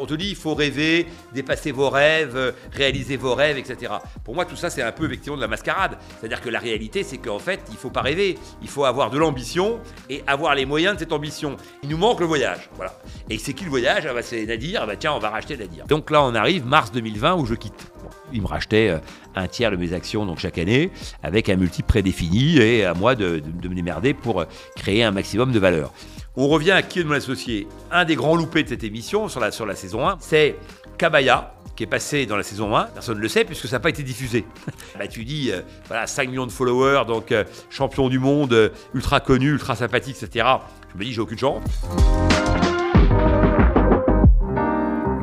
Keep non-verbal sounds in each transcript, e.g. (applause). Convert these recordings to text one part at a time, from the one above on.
On te dit, il faut rêver, dépasser vos rêves, réaliser vos rêves, etc. Pour moi, tout ça, c'est un peu effectivement de la mascarade. C'est-à-dire que la réalité, c'est qu'en fait, il ne faut pas rêver. Il faut avoir de l'ambition et avoir les moyens de cette ambition. Il nous manque le voyage. Voilà. Et c'est qui le voyage? Ah bah, C'est Nadir. Ah bah, tiens, on va racheter Nadir. Donc là, on arrive mars 2020 où je quitte. Il me rachetait euh, un tiers de mes actions donc chaque année avec un multiple prédéfini et à moi de, de me démerder pour euh, créer un maximum de valeur. On revient à qui est mon associé Un des grands loupés de cette émission sur la, sur la saison 1, c'est Kabaya, qui est passé dans la saison 1. Personne ne le sait puisque ça n'a pas été diffusé. (laughs) bah, tu dis, euh, voilà, 5 millions de followers, donc euh, champion du monde, euh, ultra connu, ultra sympathique, etc. Je me dis, j'ai aucune chance.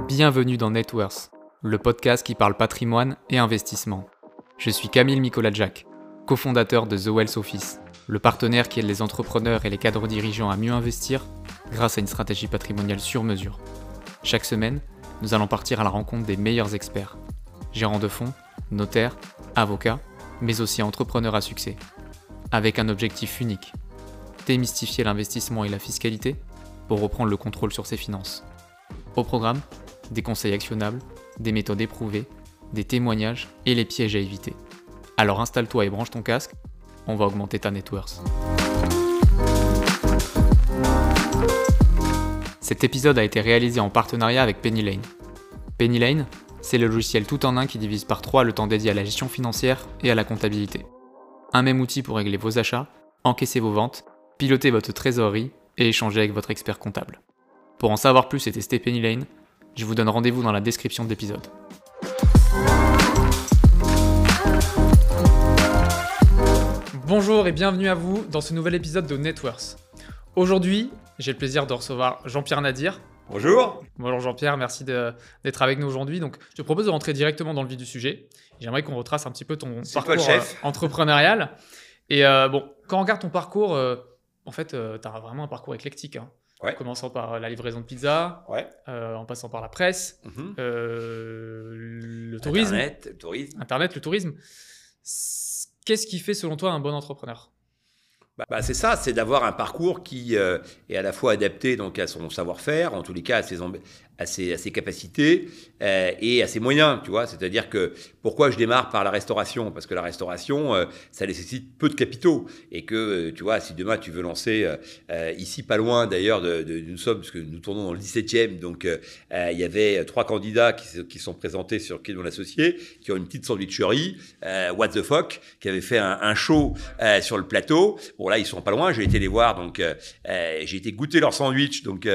Bienvenue dans Networth, le podcast qui parle patrimoine et investissement. Je suis Camille Jack, cofondateur de The Wealth Office le partenaire qui aide les entrepreneurs et les cadres dirigeants à mieux investir grâce à une stratégie patrimoniale sur mesure. Chaque semaine, nous allons partir à la rencontre des meilleurs experts, gérants de fonds, notaires, avocats, mais aussi entrepreneurs à succès, avec un objectif unique, démystifier l'investissement et la fiscalité pour reprendre le contrôle sur ses finances. Au programme, des conseils actionnables, des méthodes éprouvées, des témoignages et les pièges à éviter. Alors installe-toi et branche ton casque on va augmenter ta net worth. Cet épisode a été réalisé en partenariat avec Penny Lane. Penny Lane, c'est le logiciel tout en un qui divise par trois le temps dédié à la gestion financière et à la comptabilité. Un même outil pour régler vos achats, encaisser vos ventes, piloter votre trésorerie et échanger avec votre expert comptable. Pour en savoir plus et tester Penny Lane, je vous donne rendez-vous dans la description de l'épisode. Bonjour et bienvenue à vous dans ce nouvel épisode de Networks. Aujourd'hui, j'ai le plaisir de recevoir Jean-Pierre Nadir. Bonjour. Bonjour Jean-Pierre, merci d'être avec nous aujourd'hui. Donc, je te propose de rentrer directement dans le vif du sujet. J'aimerais qu'on retrace un petit peu ton parcours euh, entrepreneurial. Et euh, bon, quand on regarde ton parcours, euh, en fait, tu as vraiment un parcours éclectique. Hein. Ouais. Commençant par la livraison de pizza, ouais. en passant par la presse, mhm. le tourisme. Internet, le tourisme. Internet, le tourisme. Qu'est-ce qui fait selon toi un bon entrepreneur? Bah, bah, c'est ça, c'est d'avoir un parcours qui euh, est à la fois adapté donc à son savoir-faire, en tous les cas à ses, à ses, capacités euh, et à ses moyens, tu vois. C'est-à-dire que pourquoi je démarre par la restauration? Parce que la restauration, euh, ça nécessite peu de capitaux et que, euh, tu vois, si demain tu veux lancer ici, pas loin d'ailleurs de, de, nous sommes, parce que nous tournons dans le 17e, donc il y avait trois candidats qui, sont présentés sur qui mon associé, qui ont une petite sandwicherie, What the fuck, qui avait fait un, un show sur le plateau. Bon là, ils sont pas loin, j'ai été les voir, donc j'ai été goûter leur sandwich, donc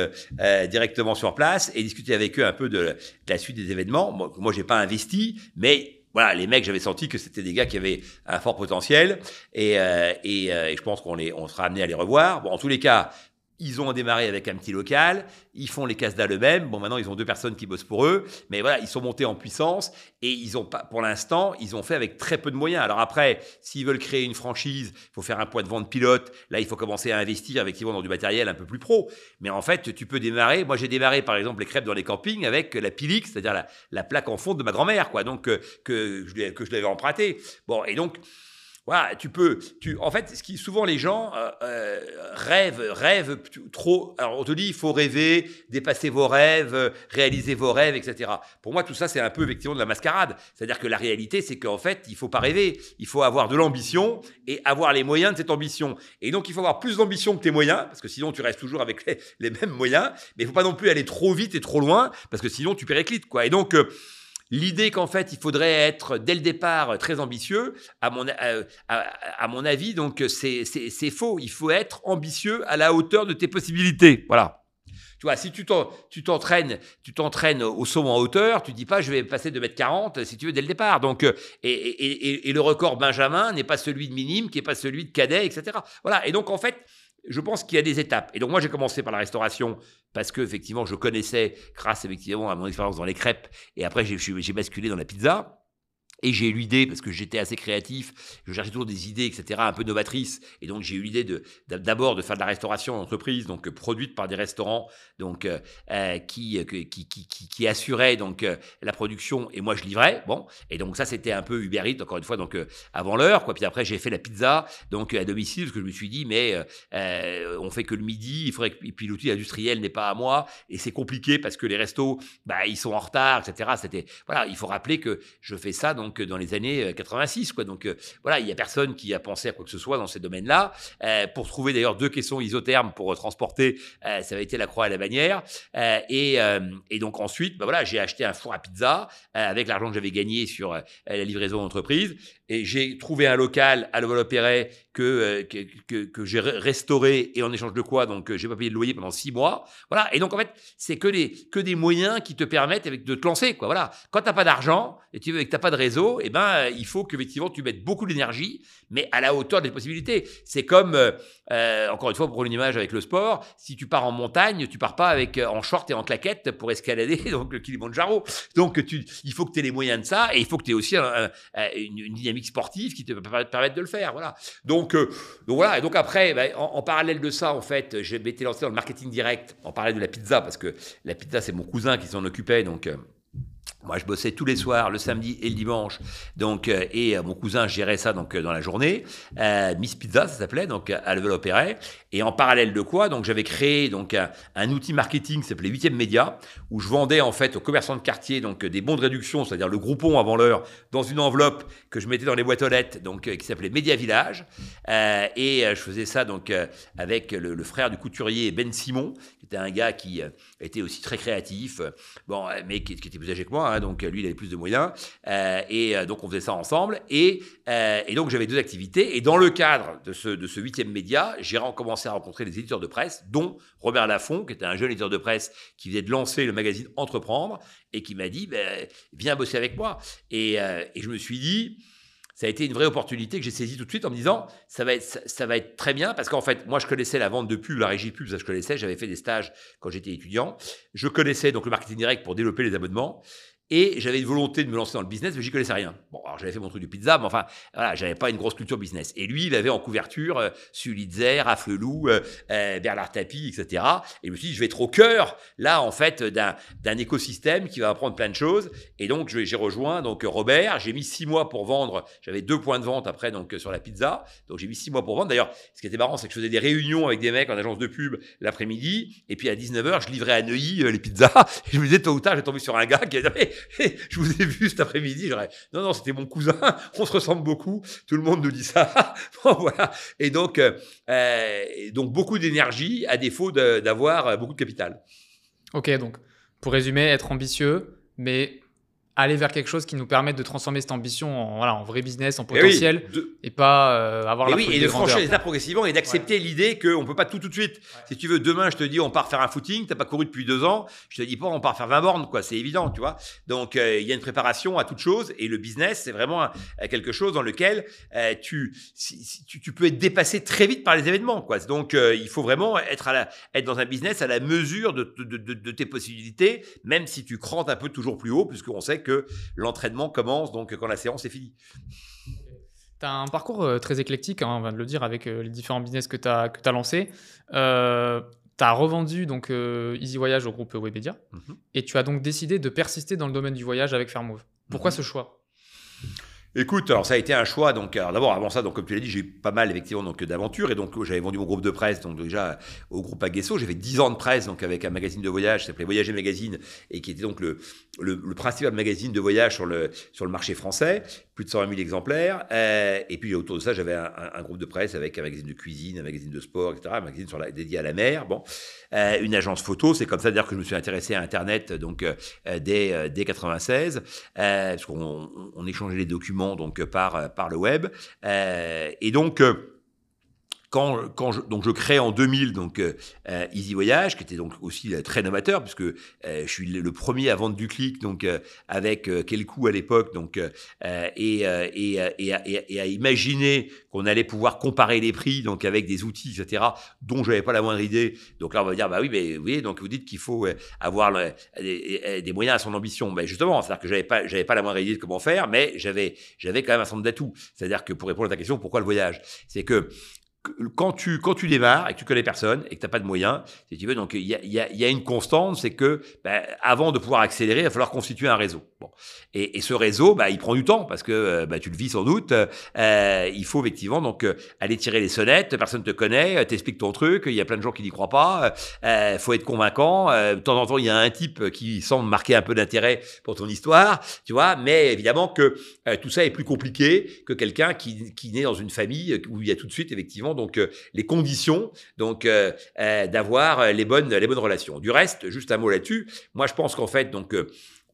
directement sur place et discuter avec eux un peu de, la suite des événements. Moi, moi j'ai pas investi, mais voilà, les mecs, j'avais senti que c'était des gars qui avaient un fort potentiel et, euh, euh, et je pense qu'on les, on sera amené à les revoir. Bon, en tous les cas, ils ont démarré avec un petit local, ils font les casse-dalles eux-mêmes. Bon, maintenant, ils ont deux personnes qui bossent pour eux, mais voilà, ils sont montés en puissance et ils ont pas, pour l'instant, ils ont fait avec très peu de moyens. Alors après, s'ils veulent créer une franchise, il faut faire un point de vente pilote. Là, il faut commencer à investir effectivement dans du matériel un peu plus pro. Mais en fait, tu peux démarrer. Moi, j'ai démarré par exemple les crêpes dans les campings avec la Pilix, c'est-à-dire la, plaque en fonte de ma grand-mère, quoi. Donc euh, que, que je l'avais emprunté. Bon, et donc voilà, tu peux. Tu, en fait, ce qui, souvent les gens euh, euh, rêvent, rêvent trop. Alors on te dit, il faut rêver, dépasser vos rêves, réaliser vos rêves, etc. Pour moi, tout ça, c'est un peu effectivement de la mascarade. C'est-à-dire que la réalité, c'est qu'en fait, il faut pas rêver. Il faut avoir de l'ambition et avoir les moyens de cette ambition. Et donc, il faut avoir plus d'ambition que tes moyens, parce que sinon, tu restes toujours avec les, mêmes moyens. Mais il faut pas non plus aller trop vite et trop loin, parce que sinon, tu périclites, quoi. Et donc euh, L'idée qu'en fait, il faudrait être dès le départ très ambitieux, à mon, euh, à, mon avis, donc c'est faux. Il faut être ambitieux à la hauteur de tes possibilités. Voilà. Tu vois, si tu t'entraînes, tu t'entraînes au saut en hauteur, tu dis pas je vais passer de mètre 40 si tu veux dès le départ. Donc, euh, et, et, et le record Benjamin n'est pas celui de minime, qui n'est pas celui de cadet, etc. Voilà. Et donc, en fait, je pense qu'il y a des étapes. Et donc moi j'ai commencé par la restauration parce que effectivement je connaissais grâce effectivement à mon expérience dans les crêpes et après j'ai basculé dans la pizza. Et j'ai eu l'idée, parce que j'étais assez créatif, je cherchais toujours des idées, etc., un peu novatrices. Et donc, j'ai eu l'idée d'abord de faire de la restauration en entreprise, donc produite par des restaurants, donc euh, euh qui, qui, qui, qui, qui assuraient donc euh, la production et moi je livrais. Bon, et donc ça c'était un peu Uber Eats encore une fois, donc euh, avant l'heure, quoi. Puis après j'ai fait la pizza, donc à domicile, parce que je me suis dit mais on fait que le midi, il faudrait que et puis l'outil industriel n'est pas à moi et c'est compliqué parce que les restos, bah ils sont en retard, etc. C'était voilà, il faut rappeler que je fais ça donc donc dans les années 86. Euh, quoi. Donc euh, voilà, il n'y a personne qui a pensé à quoi que ce soit dans ces domaines-là. Euh, pour trouver d'ailleurs deux caissons isothermes pour transporter, ça avait été la croix et la bannière. Et, et, donc ensuite, bah voilà, j'ai acheté un four à pizza avec l'argent que j'avais gagné sur la livraison d'entreprise. Et j'ai trouvé un local à Levallois-Perret que, que, que, que j'ai restauré et en échange de quoi, donc j'ai pas payé de loyer pendant six mois. Voilà. Et donc en fait, c'est que des, que des moyens qui te permettent avec, de te lancer. Quoi. Voilà. Quand tu n'as pas d'argent et tu, que tu n'as pas de réseau, eh ben, euh, il faut qu'effectivement tu mettes beaucoup d'énergie, mais à la hauteur des possibilités. C'est comme, euh, euh, encore une fois, pour une image avec le sport, si tu pars en montagne, tu pars pas avec en short et en claquette pour escalader (laughs) donc le Kilimanjaro. Donc tu, il faut que tu aies les moyens de ça et il faut que tu aies aussi une, dynamique sportive qui te permette de le faire. Voilà. Donc, donc voilà. Et donc après, ben, en, parallèle de ça, en fait, j'ai été lancé dans le marketing direct en parallèle de la pizza parce que la pizza c'est mon cousin qui s'en occupait donc. Moi, je bossais tous les soirs, le samedi et le dimanche. Donc, euh, et euh, mon cousin gérait ça donc euh, dans la journée. Miss Pizza, ça s'appelait, donc à Level. Et en parallèle de quoi, donc j'avais créé donc un, outil marketing qui s'appelait 8e Média, où je vendais en fait aux commerçants de quartier donc des bons de réduction, c'est-à-dire le groupon avant l'heure, dans une enveloppe que je mettais dans les boîtes aux lettres, donc qui s'appelait Média Village. et je faisais ça donc avec le, frère du couturier Ben Simon, qui était un gars qui était aussi très créatif, bon, mais qui, qui était plus âgé que moi Hein, donc lui il avait plus de moyens, euh, et euh, donc on faisait ça ensemble, et, euh, et donc j'avais deux activités, et dans le cadre de ce, huitième média, j'ai commencé à rencontrer des éditeurs de presse, dont Robert Laffont, qui était un jeune éditeur de presse qui venait de lancer le magazine Entreprendre, et qui m'a dit, ben, viens bosser avec moi, et, et je me suis dit, ça a été une vraie opportunité que j'ai saisie tout de suite en me disant ça va être, ça, va être très bien parce qu'en fait, moi, je connaissais la vente de pub, la régie pub, ça je connaissais, j'avais fait des stages quand j'étais étudiant. Je connaissais donc le marketing direct pour développer les abonnements. Et j'avais une volonté de me lancer dans le business, mais j'y connaissais rien. Bon, alors j'avais fait mon truc du pizza, mais enfin, voilà, j'avais pas une grosse culture business. Et lui, il avait en couverture euh, Sulitzer, Afflelou, euh, euh, etc. Et je me suis dit, je vais être au cœur, là, en fait, d'un, écosystème qui va apprendre plein de choses. Et donc, j'ai rejoint donc Robert. J'ai mis six mois pour vendre. J'avais deux points de vente après, donc sur la pizza. Donc, j'ai mis six mois pour vendre. D'ailleurs, ce qui était marrant, c'est que je faisais des réunions avec des mecs en agence de pub l'après-midi. Et puis à 19h, je livrais à Neuilly les pizzas. (laughs) Et je me disais, tôt ou tard, j'ai tombé sur un gars qui a dit, (laughs) je vous ai vu cet après-midi. Non, non, c'était mon cousin. (laughs) On se ressemble beaucoup. Tout le monde nous dit ça. (laughs) voilà. Et donc, euh, euh, donc beaucoup d'énergie à défaut d'avoir euh, beaucoup de capital. Ok, donc pour résumer, être ambitieux, mais aller vers quelque chose qui nous permette de transformer cette ambition en, voilà, en vrai business, en eh potentiel, et, pas euh, avoir et la oui, et de franchir les étapes progressivement et d'accepter l'idée qu'on ne peut pas tout tout de suite. Si tu veux, demain, je te dis, on part faire un footing, tu n'as pas couru depuis deux ans, je te dis pas, on part faire 20 bornes, quoi, c'est évident, tu vois. Donc, euh, il y a une préparation à toute chose, et le business, c'est vraiment quelque chose dans lequel euh, tu, tu, tu, peux être dépassé très vite par les événements, quoi. Donc, il faut vraiment être, à la, être dans un business à la mesure de, de, de, de tes possibilités, même si tu crantes un peu toujours plus haut, puisqu'on sait que que l'entraînement commence donc quand la séance est finie. Tu as un parcours euh, très éclectique, hein, on vient de le dire, avec euh, les différents business que tu as, que as lancés. Euh, tu as revendu donc Easy Voyage au groupe Webedia mhm. et tu as donc décidé de persister dans le domaine du voyage avec Fairmove. Pourquoi mhm. ce choix? Écoute, alors ça a été un choix. Donc, d'abord, avant ça, donc comme tu l'as dit, j'ai eu pas mal effectivement d'aventures et donc j'avais vendu mon groupe de presse, donc déjà au groupe Aguesso. J'ai fait 10 ans de presse donc avec un magazine de voyage qui s'appelait Voyager Magazine et qui était donc le, principal magazine de voyage sur le sur le marché français, plus de 120 000 exemplaires. Euh, et puis autour de ça, j'avais un, groupe de presse avec un magazine de cuisine, un magazine de sport, etc. Un magazine dédié à la mer. Bon, euh, une agence photo. C'est comme ça d'ailleurs que je me suis intéressé à Internet donc euh, dès dès 96, parce qu'on on échangeait les documents donc par, par le web. Euh, et donc, euh, quand, je, donc je crée en 2000 donc euh, euh, Easy Voyage, qui était donc aussi euh, très novateur, puisque euh, je suis le premier à vendre du clic, donc avec quel coût à l'époque, donc et, et, et, à imaginer qu'on allait pouvoir comparer les prix, donc avec des outils, etc., dont je n'avais pas la moindre idée. Donc là, on va dire, bah oui, mais vous voyez, donc vous dites qu'il faut avoir des, moyens à son ambition. Mais justement, c'est-à-dire que j'avais pas, j'avais pas la moindre idée de comment faire, mais j'avais, j'avais quand même un nombre d'atouts. C'est-à-dire que pour répondre à ta question, pourquoi le voyage, c'est que quand tu, démarres et que tu connais personne et que tu n'as pas de moyens, si tu veux, donc il y a, une constante, c'est que ben, avant de pouvoir accélérer, il va falloir constituer un réseau. Et, ce réseau, bah, il prend du temps parce que bah, tu le vis sans doute. Euh, il faut effectivement donc euh, aller tirer les sonnettes, personne te connaît, t'explique ton truc, il y a plein de gens qui n'y croient pas, euh, faut être convaincant. Euh, de temps en temps, il y a un type qui semble marquer un peu d'intérêt pour ton histoire, tu vois, mais évidemment que euh, tout ça est plus compliqué que quelqu'un qui naît dans une famille où il y a tout de suite effectivement donc les conditions donc d'avoir les bonnes les bonnes relations. Du reste, juste un mot là-dessus. Moi, je pense qu'en fait donc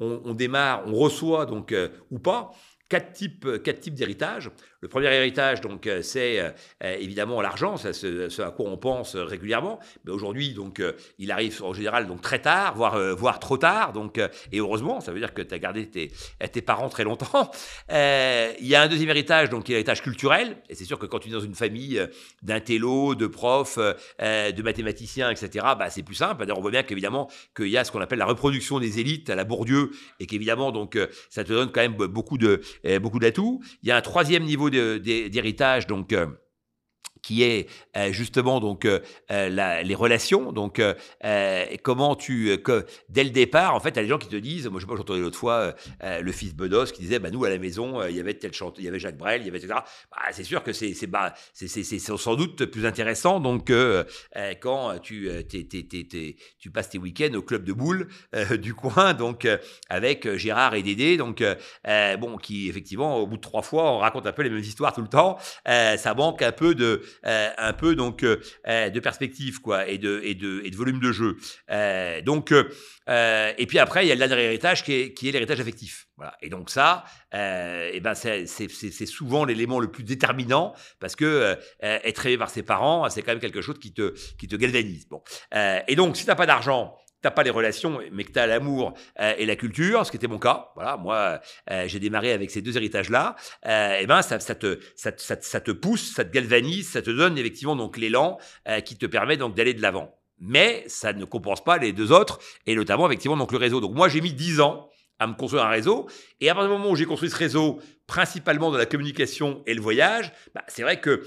on, démarre, on reçoit donc euh, ou pas quatre types, quatre types d'héritage. Le premier héritage, donc, euh, c'est euh, euh, évidemment l'argent, c'est ce, à quoi on pense régulièrement. Mais aujourd'hui, donc, il arrive en général donc très tard, voire, voire trop tard. Donc, et heureusement, ça veut dire que tu as gardé tes, tes parents très longtemps. (laughs) il y a un deuxième héritage, donc, qui est l'héritage culturel. Et c'est sûr que quand tu es dans une famille d'intello, de profs, de mathématiciens, etc., bah, c'est plus simple. On voit bien qu'évidemment, qu'il y a ce qu'on appelle la reproduction des élites à la Bourdieu, et qu'évidemment, donc, ça te donne quand même beaucoup de beaucoup d'atouts. Il y a un troisième niveau d'héritage, donc euh, qui est euh, justement donc euh, euh, les relations. Donc comment tu que dès le départ, en fait, il y a des gens qui te disent, moi je sais pas, j'entendais l'autre fois le fils Bedos qui disait, bah nous à la maison, il y avait tel chanteur, il y avait Jacques Brel, il y avait etc. Bah, c'est sûr que c'est c'est bah, sans doute plus intéressant donc quand tu t'es, t'es, t'es, tu passes tes week-ends au club de boules (laughs) du coin donc avec Gérard et Dédé donc bon qui effectivement au bout de trois fois on raconte un peu les mêmes histoires tout le temps ça manque un peu de euh, un peu donc euh, euh, de perspective quoi et de et de et de volume de jeu. donc et puis après il y a le héritage qui est qui est l'héritage affectif. Voilà. Et donc ça, et ben c'est souvent l'élément le plus déterminant parce que être élevé par ses parents, c'est quand même quelque chose qui te qui te galvanise. Bon. et donc si t'as pas d'argent, t'as pas les relations, mais que tu as l'amour euh, et la culture, ce qui était mon cas. Voilà, moi, euh, j'ai démarré avec ces deux héritages-là. Euh, et ben, ça, te, pousse, ça te galvanise, ça te donne effectivement donc l'élan qui te permet donc d'aller de l'avant. Mais ça ne compense pas les deux autres, et notamment effectivement donc le réseau. Donc moi, j'ai mis dix ans à me construire un réseau. Et à partir du moment où j'ai construit ce réseau, principalement dans la communication et le voyage, bah, c'est vrai que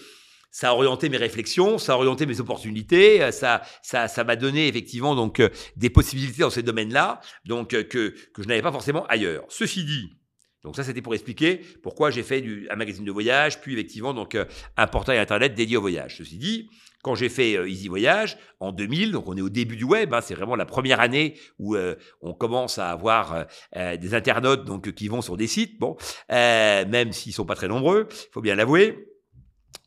ça a orienté mes réflexions, ça a orienté mes opportunités, euh, ça, ça, ça m'a donné effectivement donc euh, des possibilités dans ces domaines-là, donc euh, que, que je n'avais pas forcément ailleurs. Ceci dit, donc ça c'était pour expliquer pourquoi j'ai fait du, un magazine de voyage, puis effectivement donc un portail internet dédié au voyage. Ceci dit, quand j'ai fait Easy Voyage en 2000, donc on est au début du web, hein, c'est vraiment la première année où on commence à avoir des internautes donc qui vont sur des sites, bon, même s'ils sont pas très nombreux, faut bien l'avouer.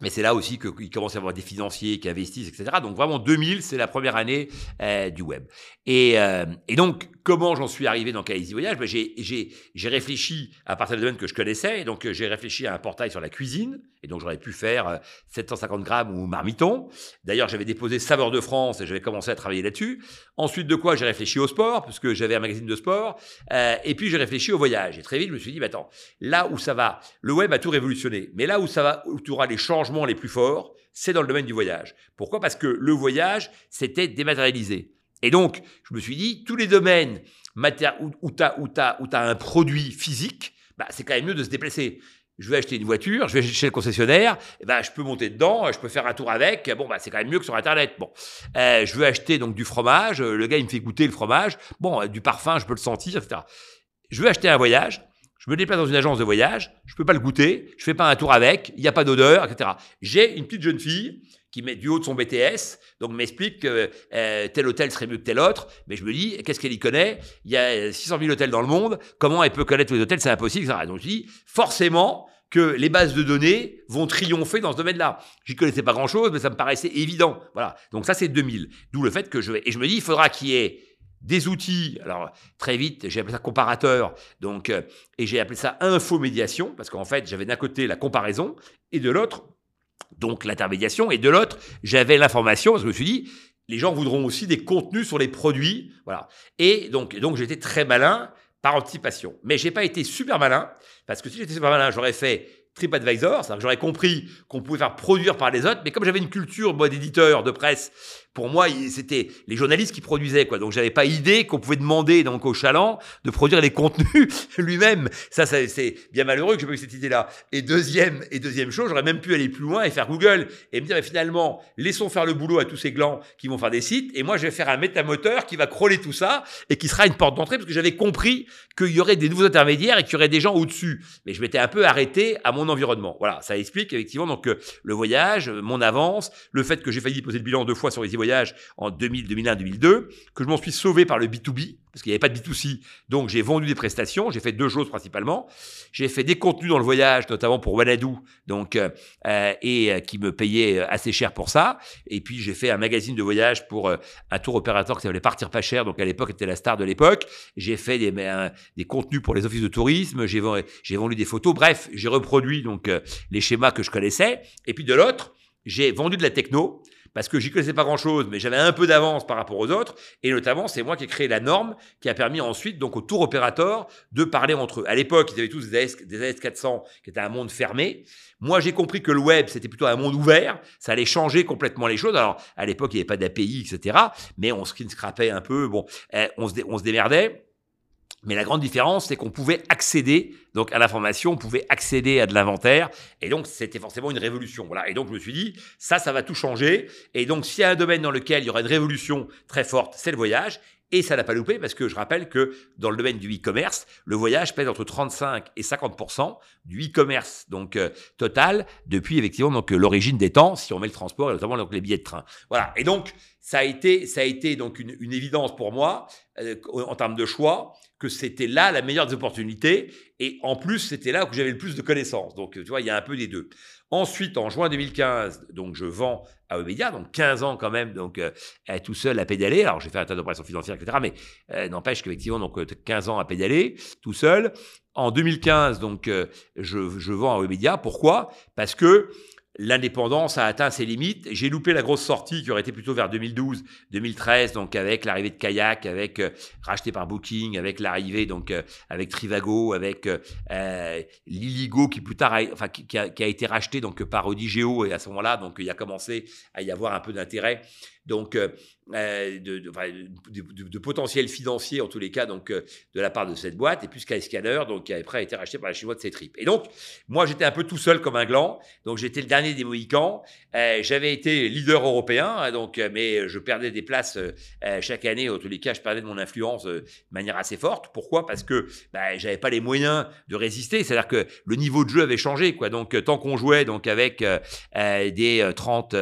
Mais c'est là aussi qu'il commence à avoir des financiers qui investissent, etc. Donc vraiment 2000, c'est la première année euh, du web. Et, euh, et donc comment j'en suis arrivé dans Easy Voyage ben, J'ai réfléchi à partir de domaine que je connaissais. Et donc j'ai réfléchi à un portail sur la cuisine. Et donc j'aurais pu faire 750 euh, grammes ou marmiton. D'ailleurs j'avais déposé Saveur de France et j'avais commencé à travailler là-dessus. Ensuite de quoi j'ai réfléchi au sport, puisque j'avais un magazine de sport. Euh, et puis j'ai réfléchi au voyage. Et très vite je me suis dit, bah, attends, là où ça va, le web a tout révolutionné. Mais là où ça va, où tu auras les changements les plus forts, c'est dans le domaine du voyage. Pourquoi? Parce que le voyage, c'était dématérialisé. Et donc, je me suis dit, tous les domaines où, tu as, un produit physique, bah, c'est quand même mieux de se déplacer. Je vais acheter une voiture, je vais chez le concessionnaire, et ben, je peux monter dedans, je peux faire un tour avec. Bon, bah, c'est quand même mieux que sur Internet. Bon, euh, je veux acheter donc du fromage, le gars il me fait goûter le fromage. Bon, du parfum, je peux le sentir, etc. Je veux acheter un voyage, je me déplace dans une agence de voyage, je peux pas le goûter, je fais pas un tour avec, il n'y a pas d'odeur, etc. J'ai une petite jeune fille qui met du haut de son BTS, donc m'explique que euh, tel hôtel serait mieux que tel autre, mais je me dis, qu'est-ce qu'elle y connaît? Il y a 600 000 hôtels dans le monde, comment elle peut connaître tous les hôtels? C'est impossible, etc. Donc je dis, forcément que les bases de données vont triompher dans ce domaine-là. J'y connaissais pas grand-chose, mais ça me paraissait évident. Voilà. Donc ça, c'est 2000. D'où le fait que je vais... Et je me dis, il faudra qu'il y ait des outils. Alors très vite, j'ai appelé ça comparateur, donc euh, et j'ai appelé ça infomédiation parce qu'en fait, j'avais d'un côté la comparaison et de l'autre donc l'intermédiation, et de l'autre, j'avais l'information, parce que je me suis dit, les gens voudront aussi des contenus sur les produits, voilà. Et donc, donc j'étais très malin par anticipation. Mais j'ai pas été super malin, parce que si j'étais super malin, j'aurais fait TripAdvisor, c'est-à-dire que j'aurais compris qu'on pouvait faire produire par les autres, mais comme j'avais une culture, moi, d'éditeur, de presse, pour moi, c'était les journalistes qui produisaient, quoi. Donc, j'avais pas idée qu'on pouvait demander, donc, au chaland de produire les contenus (laughs) lui-même. Ça, c'est bien malheureux que j'ai pas eu cette idée-là. Et deuxième, et deuxième chose, j'aurais même pu aller plus loin et faire Google et me dire, mais finalement, laissons faire le boulot à tous ces glands qui vont faire des sites, et moi, je vais faire un métamoteur qui va crawler tout ça et qui sera une porte d'entrée parce que j'avais compris qu'il y aurait des nouveaux intermédiaires et qu'il y aurait des gens au-dessus. Mais je m'étais un peu arrêté à mon environnement. Voilà. Ça explique, effectivement, donc, euh, le voyage, mon avance, le fait que j'ai failli poser le bilan deux fois sur les voyage en 2000, 2001, 2002, que je m'en suis sauvé par le B2B, parce qu'il n'y avait pas de B2C. Donc j'ai vendu des prestations, j'ai fait deux choses principalement. J'ai fait des contenus dans le voyage, notamment pour Wanadoo, donc, euh, euh, et euh, qui me payait assez cher pour ça. Et puis j'ai fait un magazine de voyage pour un tour opérateur qui s'appelait Partir pas cher, donc à l'époque était la star de l'époque. J'ai fait des, des contenus pour les offices de tourisme, j'ai j'ai vendu des photos. Bref, j'ai reproduit donc les schémas que je connaissais. Et puis de l'autre, j'ai vendu de la techno parce que j'y connaissais pas grand-chose, mais j'avais un peu d'avance par rapport aux autres. Et notamment, c'est moi qui ai créé la norme qui a permis ensuite, donc au tour opérateur, de parler entre eux. À l'époque, ils avaient tous des AS, des AS 400 qui étaient un monde fermé. Moi, j'ai compris que le web, c'était plutôt un monde ouvert. Ça allait changer complètement les choses. Alors, à l'époque, il n'y avait pas d'API, etc. Mais on screen scrapait un peu. Bon, eh, on se démerdait. Mais la grande différence, c'est qu'on pouvait accéder donc à l'information, on pouvait accéder à de l'inventaire, et donc c'était forcément une révolution. Voilà. Et donc je me suis dit, ça, ça va tout changer. Et donc s'il y a un domaine dans lequel il y aura une révolution très forte, c'est le voyage. Et ça n'a pas loupé parce que je rappelle que dans le domaine du e-commerce, le voyage pèse entre 35 et 50% du e-commerce donc euh, total depuis effectivement donc l'origine des temps si on met le transport et notamment donc les billets de train. Voilà. Et donc ça a été ça a été donc une, évidence pour moi euh, en termes de choix que c'était là la meilleure des opportunités. Et en plus, c'était là où j'avais le plus de connaissances. Donc, tu vois, il y a un peu des deux. Ensuite, en juin 2015, donc je vends à Omedia, donc 15 ans quand même, donc euh, tout seul à pédaler. Alors, j'ai fait un tas d'opérations financières, etc. Mais euh, n'empêche qu'effectivement, donc 15 ans à pédaler, tout seul. En 2015, donc je, je vends à Omedia. Pourquoi? Parce que l'indépendance a atteint ses limites. J'ai loupé la grosse sortie qui aurait été plutôt vers 2012, 2013, donc avec l'arrivée de Kayak, avec euh, racheté par Booking, avec l'arrivée donc euh, avec Trivago, avec euh, Liligo qui plus tard, a, enfin qui, a, été racheté donc par Odigeo et à ce moment-là donc il a commencé à y avoir un peu d'intérêt donc euh, euh, de, de, potentiel financier en tous les cas donc euh, de la part de cette boîte et puis Skyscanner donc qui après a été racheté par la chinois de Ctrip et donc moi j'étais un peu tout seul comme un gland. Donc j'étais le dernier des Mohicans. J'avais été leader européen hein, donc mais je perdais des places chaque année. En tous les cas je perdais de mon influence de manière assez forte. Pourquoi? Parce que bah, j'avais pas les moyens de résister. C'est à dire que le niveau de jeu avait changé quoi. Donc tant qu'on jouait donc avec des 30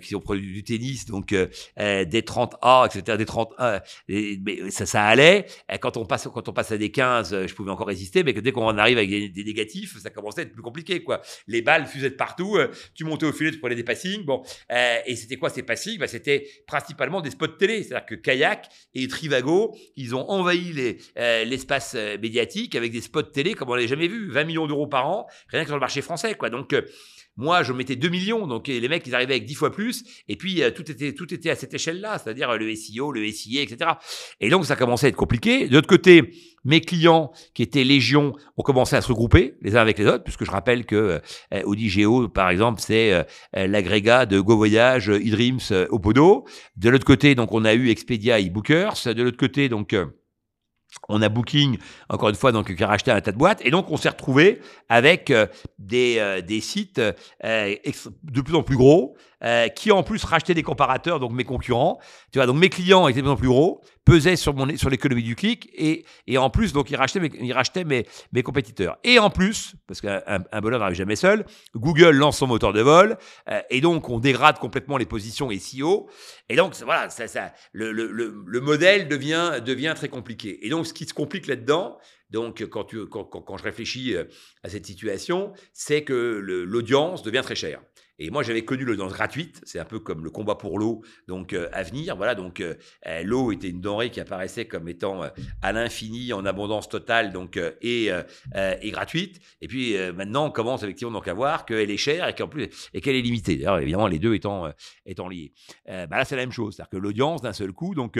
qui ont produit du tennis donc donc euh, euh, des 30A, etc., des 30A, mais ça, allait. Quand on passe, quand on passe à des 15, euh, je pouvais encore résister, mais dès qu'on arrive avec des, négatifs, ça commençait à être plus compliqué, quoi. Les balles fusaient de partout, tu montais au filet, tu prenais des passings, bon. et c'était quoi ces passings? Bah, C'était principalement des spots télé, c'est-à-dire que Kayak et Trivago, ils ont envahi l'espace médiatique avec des spots télé comme on l'avait jamais vu, 20 millions d'euros par an, rien que sur le marché français, quoi. Donc moi, je mettais 2 millions, donc les mecs, ils arrivaient avec 10 fois plus, et puis euh, tout, était, tout était à cette échelle-là, c'est-à-dire euh, le SEO, le SIA, etc. Et donc, ça commençait à être compliqué. De l'autre côté, mes clients, qui étaient légion, ont commencé à se regrouper les uns avec les autres, puisque je rappelle que euh, Audi par exemple, c'est euh, l'agrégat de Go Voyage, eDreams, Opodo. De l'autre côté, donc, on a eu Expedia et Bookers. De l'autre côté, donc... On a Booking, encore une fois, donc, qui a racheté un tas de boîtes. Et donc, on s'est retrouvé avec euh, des, euh, des sites euh, de plus en plus gros, qui en plus rachetaient des comparateurs, donc mes concurrents. Tu vois, donc mes clients étaient de plus en plus gros, pesaient sur, mon, sur l'économie du clic, et, et en plus, donc, ils rachetaient, mes, ils rachetaient mes, mes compétiteurs. Et en plus, parce qu'un un bonhomme n'arrive jamais seul, Google lance son moteur de vol, et donc, on dégrade complètement les positions SEO. Et donc, voilà, ça, ça, le, le, le, le modèle devient, devient très compliqué. Et donc, ce qui se complique là-dedans, donc quand, tu, quand, quand, je réfléchis euh, à cette situation, c'est que l'audience devient très chère. Et moi, j'avais connu l'audience gratuite. C'est un peu comme le combat pour l'eau, donc euh, à venir. Voilà, donc euh, euh, l'eau était une denrée qui apparaissait comme étant à l'infini, en abondance totale, donc et, et gratuite. Et puis maintenant, on commence effectivement donc à voir qu'elle est chère et qu'en plus et qu'elle est limitée. D'ailleurs, évidemment, les deux étant étant liés. bah là, c'est la même chose. C'est-à-dire que l'audience, d'un seul coup, donc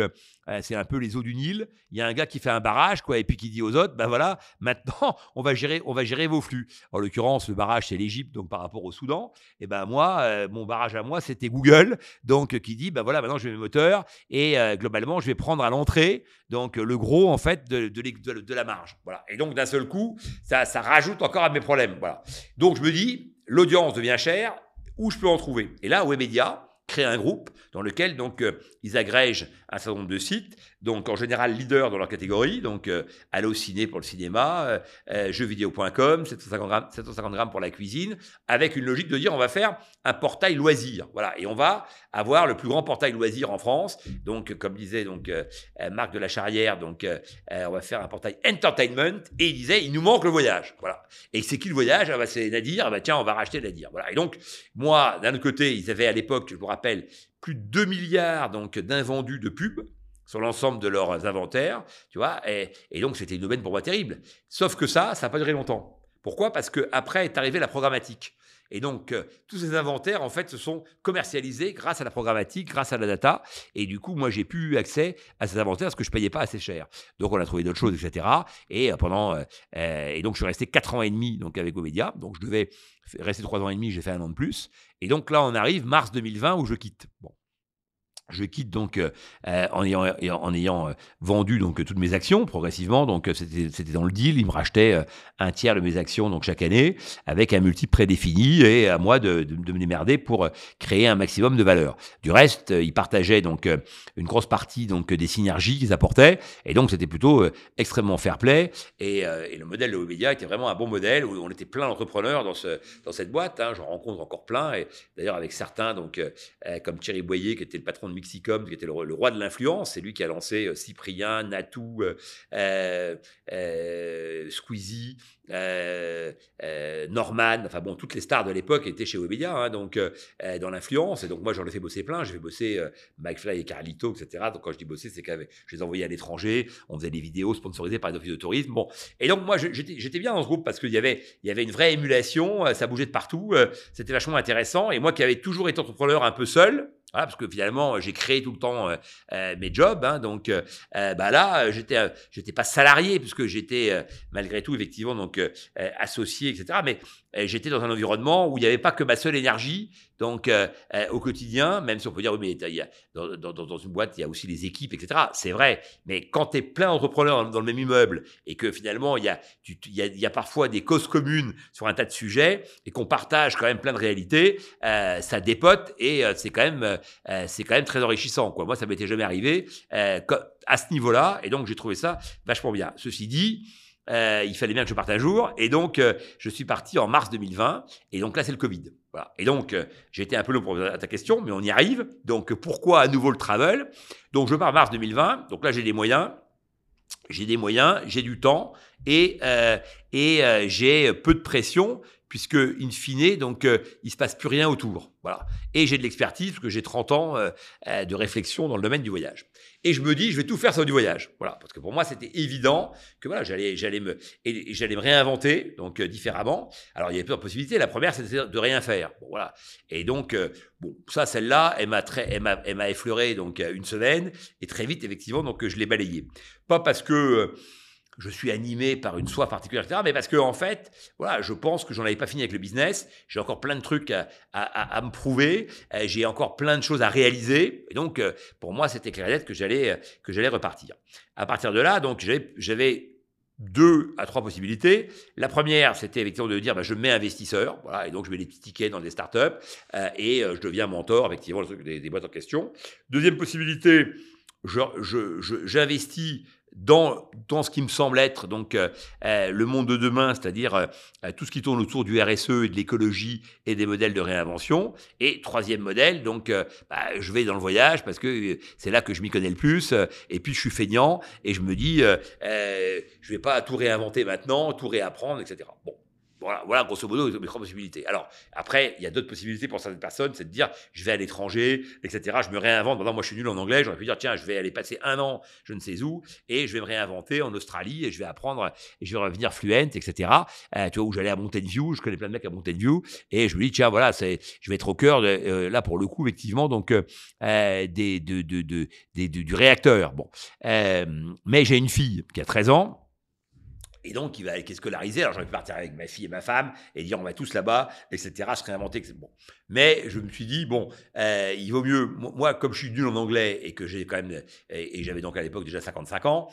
c'est un peu les eaux du Nil. Il y a un gars qui fait un barrage, quoi, et puis qui dit aux autres, ben voilà, maintenant, (laughs) on va gérer, on va gérer vos flux. En l'occurrence, le barrage, c'est l'Égypte, donc par rapport au Soudan. Et ben moi, euh, mon barrage à moi, c'était Google, donc qui dit, ben voilà, maintenant je mets mes moteurs et euh, globalement, je vais prendre à l'entrée, donc le gros en fait de, de, la marge. Voilà. Et donc d'un seul coup, ça, ça rajoute encore à mes problèmes. Voilà. Donc je me dis, l'audience devient chère, où je peux en trouver? Et là, Webedia crée un groupe dans lequel donc euh, ils agrègent un certain nombre de sites, donc en général leader dans leur catégorie, donc euh, Allociné pour le cinéma, euh, euh jeuxvideo.com, 750 grammes, 750 grammes pour la cuisine, avec une logique de dire on va faire un portail loisir, voilà, et on va avoir le plus grand portail loisir en France, donc comme disait donc euh, Marc de la Charrière, donc on va faire un portail entertainment, et il disait il nous manque le voyage, voilà, et c'est qui le voyage? Ah bah, C'est Nadir, ah bah, tiens on va racheter Nadir, voilà, et donc moi d'un autre côté ils avaient à l'époque, je vous rappelle, plus de 2 milliards donc d'invendus de pubs sur l'ensemble de leurs inventaires, tu vois, et, donc c'était une aubaine pour moi terrible. Sauf que ça, ça n'a pas duré longtemps. Pourquoi? Parce qu'après est arrivée la programmatique. Et donc, euh, tous ces inventaires, en fait, se sont commercialisés grâce à la programmatique, grâce à la data. Et du coup, moi, j'ai pu accès à ces inventaires parce que je payais pas assez cher. Donc, on a trouvé d'autres choses, etc. Et euh, pendant, euh, et donc, je suis resté 4 ans et demi donc avec Omedia. Donc, je devais rester 3 ans et demi. J'ai fait un an de plus. Et donc là, on arrive mars 2020 où je quitte. Bon. Je quitte donc euh, euh, en ayant, en ayant euh, vendu donc toutes mes actions progressivement. Donc c'était dans le deal, il me rachetait un tiers de mes actions donc chaque année avec un multiple prédéfini et à moi de, de, me démerder pour créer un maximum de valeur. Du reste, il partageait donc une grosse partie donc des synergies qu'ils apportaient et donc c'était plutôt extrêmement fair play et, et, le modèle de Webedia était vraiment un bon modèle où on était plein d'entrepreneurs dans ce dans cette boîte. Hein, J'en rencontre encore plein et d'ailleurs avec certains donc comme Thierry Boyer qui était le patron de Mixicom, qui était le, roi de l'influence. C'est lui qui a lancé euh, Cyprien, Natou, euh, euh, Squeezie, Norman. Enfin bon, toutes les stars de l'époque étaient chez Webedia, hein, donc dans l'influence. Et donc moi, j'en ai fait bosser plein. J'ai fait bosser McFly et Carlito, etc. Donc quand je dis bosser, c'est que je les envoyais à l'étranger. On faisait des vidéos sponsorisées par les offices de tourisme. Bon, et donc moi, j'étais bien dans ce groupe parce qu'il y avait, y avait une vraie émulation. Ça bougeait de partout. C'était vachement intéressant. Et moi, qui avais toujours été entrepreneur un peu seul. Parce que finalement, j'ai créé tout le temps euh, euh, mes jobs. Hein, donc euh, bah là, j'étais, j'étais pas salarié puisque j'étais malgré tout effectivement donc associé, etc. Mais j'étais dans un environnement où il n'y avait pas que ma seule énergie. Donc au quotidien, même si on peut dire oui, mais dans, dans, dans, une boîte, il y a aussi les équipes, etc. C'est vrai. Mais quand tu es plein d'entrepreneurs dans, le même immeuble et que finalement il y a, parfois des causes communes sur un tas de sujets et qu'on partage quand même plein de réalités, ça dépote et c'est quand même euh, très enrichissant. Moi, ça m'était jamais arrivé euh, à ce niveau-là, et donc j'ai trouvé ça vachement bien. Ceci dit, euh, il fallait bien que je parte un jour, et donc je suis parti en mars 2020, et donc là c'est le Covid. Voilà. Et donc j'ai été un peu long pour à ta question, mais on y arrive. Donc pourquoi à nouveau le travel? Donc je pars en mars 2020, donc là j'ai des moyens, j'ai des moyens, j'ai du temps, et, et j'ai peu de pression puisque in fine, donc euh, il se passe plus rien autour. Voilà. Et j'ai de l'expertise parce que j'ai 30 ans euh, euh, de réflexion dans le domaine du voyage. Et je me dis, je vais tout faire sur du voyage. Voilà, parce que pour moi c'était évident que voilà, j'allais j'allais me j'allais me réinventer donc différemment. Alors il y avait plusieurs possibilités. La première c'était de rien faire. Voilà. Et donc bon, ça celle-là, elle m'a très elle m'a elle m'a effleuré donc une semaine et très vite effectivement donc je l'ai balayé. Pas parce que je suis animé par une soif particulière, etc. Mais parce que en fait, voilà, je pense que j'en avais pas fini avec le business. J'ai encore plein de trucs à, à, me prouver. Euh, j'ai encore plein de choses à réaliser. Et donc, euh, pour moi, c'était clair et que j'allais euh, que j'allais repartir. À partir de là, donc j'avais deux à trois possibilités. La première, c'était effectivement de dire, bah, je mets investisseur, voilà, et donc je mets des petits tickets dans des startups et je deviens mentor, effectivement, des, des boîtes en question. Deuxième possibilité, j'investis dans, ce qui me semble être donc euh, euh, le monde de demain, c'est-à-dire euh, tout ce qui tourne autour du RSE et de l'écologie et des modèles de réinvention. Et troisième modèle, donc bah, je vais dans le voyage parce que c'est là que je m'y connais le plus. et puis je suis feignant et je me dis, je vais pas tout réinventer maintenant, tout réapprendre, etc. Bon, voilà, voilà, grosso modo mes trois possibilités. Alors après, il y a d'autres possibilités pour certaines personnes, c'est de dire je vais à l'étranger, etc. Je me réinvente. Maintenant, moi, je suis nul en anglais. J'aurais pu dire tiens, je vais aller passer un an, je ne sais où, et je vais me réinventer en Australie et je vais apprendre et je vais revenir fluent, etc. Euh, tu vois où j'allais à Mountain View, je connais plein de mecs à Mountain View, et je me dis tiens voilà, c'est, je vais être au cœur euh, là pour le coup effectivement donc euh, des, de, de, de, du réacteur. Bon, mais j'ai une fille qui a 13 ans et donc, il va être scolarisé. Alors, j'aurais pu partir avec ma fille et ma femme et dire on va tous là-bas, etc. Se réinventer. Bon. Mais je me suis dit, bon, euh, il vaut mieux. Moi, comme je suis nul en anglais et que j'ai quand même. Et j'avais donc à l'époque déjà 55 ans,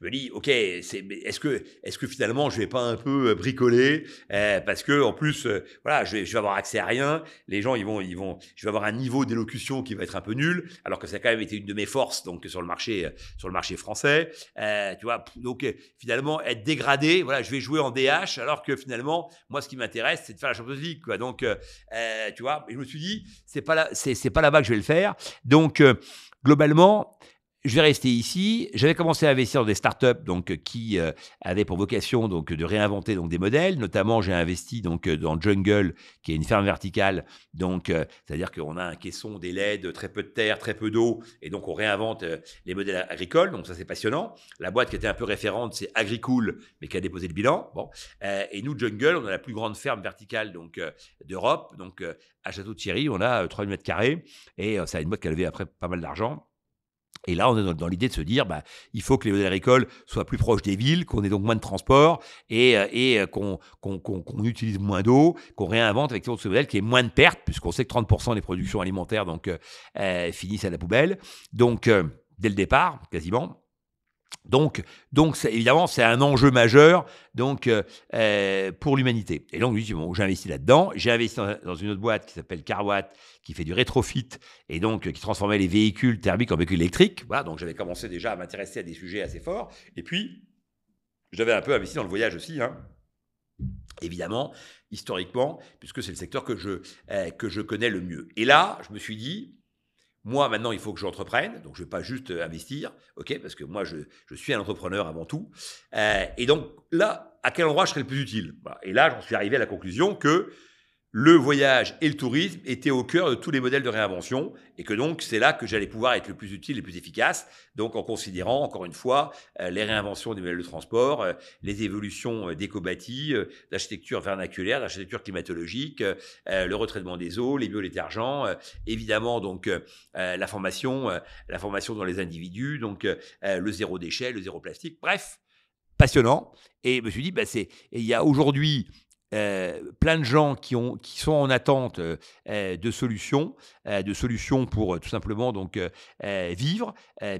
je me dis, ok, est-ce que, est-ce que finalement je vais pas un peu euh, bricoler? Euh, parce que en plus, euh, voilà, je vais, avoir accès à rien. Les gens, ils vont, ils vont, je vais avoir un niveau d'élocution qui va être un peu nul, alors que ça a quand même été une de mes forces donc sur le marché, sur le marché français. tu vois, donc finalement être dégradé, voilà, je vais jouer en DH, alors que finalement, moi, ce qui m'intéresse, c'est de faire la Champions League, quoi. Donc, tu vois, je me suis dit, c'est pas là, c'est pas là-bas que je vais le faire. Donc, globalement je vais rester ici. J'avais commencé à investir dans des startups donc qui euh, avaient pour vocation donc de réinventer donc des modèles. Notamment, j'ai investi donc dans Jungle, qui est une ferme verticale. Donc, euh, c'est-à-dire qu'on a un caisson, des LED, très peu de terre, très peu d'eau, et donc on réinvente euh, les modèles agricoles. Donc ça, c'est passionnant. La boîte qui était un peu référente, c'est Agricool, mais qui a déposé le bilan. Bon, et nous, Jungle, on a la plus grande ferme verticale donc d'Europe. Donc à Château de Thierry, on a 3000 mètres carrés, et ça a une boîte qui a levé après pas mal d'argent. Et là, on est dans, l'idée de se dire, bah, il faut que les modèles agricoles soient plus proches des villes, qu'on ait donc moins de transport et, euh, et euh, qu'on utilise moins d'eau, qu'on réinvente avec ce modèle qui ait moins de pertes, puisqu'on sait que 30% des productions alimentaires donc, euh, finissent à la poubelle. Donc, dès le départ, quasiment. Donc, donc évidemment, c'est un enjeu majeur donc, pour l'humanité. Et donc, lui, bon, j'ai investi là-dedans. J'ai investi dans, une autre boîte qui s'appelle Carwatt, qui fait du rétrofit et donc qui transformait les véhicules thermiques en véhicules électriques. Voilà, donc j'avais commencé déjà à m'intéresser à des sujets assez forts. Et puis, j'avais un peu investi dans le voyage aussi, hein. évidemment, historiquement, puisque c'est le secteur que je, euh, que je connais le mieux. Et là, je me suis dit, moi, maintenant, il faut que j'entreprenne. Donc, je ne vais pas juste euh, investir, OK Parce que moi, je, je suis un entrepreneur avant tout. Euh, et donc, là, à quel endroit je serais le plus utile? Et là, j'en suis arrivé à la conclusion que le voyage et le tourisme étaient au cœur de tous les modèles de réinvention et que donc c'est là que j'allais pouvoir être le plus utile et le plus efficace. Donc en considérant encore une fois euh, les réinventions des modèles de transport, euh, les évolutions euh, d'éco-bâtis, d'architecture vernaculaire, d'architecture climatologique, le retraitement des eaux, les biodétergents, évidemment donc la formation, la formation dans les individus, donc le zéro déchet, le zéro plastique. Bref, passionnant. Et je me suis dit, bah, il y a aujourd'hui euh, plein de gens qui, ont, qui sont en attente euh, euh, de solutions, de solutions pour tout simplement donc vivre,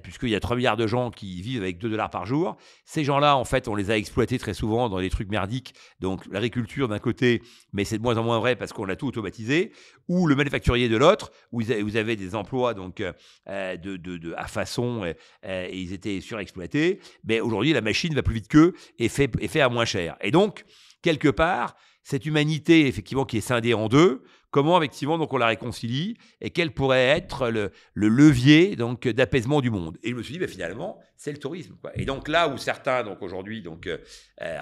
puisqu'il y a 3 milliards de gens qui vivent avec 2 dollars par jour. Ces gens-là, en fait, on les a exploités très souvent dans des trucs merdiques, donc l'agriculture d'un côté, mais c'est de moins en moins vrai parce qu'on a tout automatisé, ou le manufacturier de l'autre, où vous avez des emplois donc de, de, à façon et ils étaient surexploités. Mais aujourd'hui, la machine va plus vite qu'eux et fait, et fait à moins cher. Et donc, quelque part, cette humanité, effectivement, qui est scindée en deux, comment, effectivement, donc on la réconcilie et quel pourrait être le, levier donc d'apaisement du monde? Et je me suis dit, ben, finalement, c'est le tourisme. Et donc là où certains, donc aujourd'hui, donc euh, euh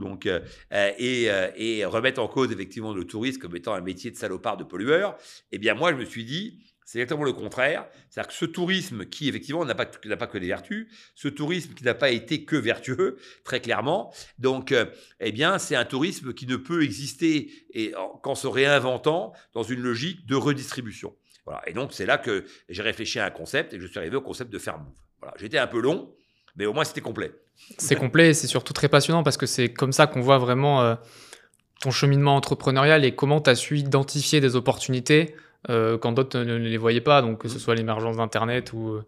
donc euh, et, et remettent en cause effectivement le tourisme comme étant un métier de salopard, de pollueur, eh bien moi, je me suis dit, c'est exactement le contraire. C'est-à-dire que ce tourisme qui, effectivement, n'a pas, pas que des vertus, ce tourisme qui n'a pas été que vertueux, très clairement, donc, euh, eh bien, c'est un tourisme qui ne peut exister qu'en se réinventant dans une logique de redistribution. Voilà. Et donc, c'est là que j'ai réfléchi à un concept et que je suis arrivé au concept de faire move. Voilà. J'étais un peu long, mais au moins, c'était complet. C'est complet et c'est surtout très passionnant parce que c'est comme ça qu'on voit vraiment euh, ton cheminement entrepreneurial et comment tu as su identifier des opportunités quand d'autres ne, les voyaient pas, donc que ce mmh. soit l'émergence d'Internet ou,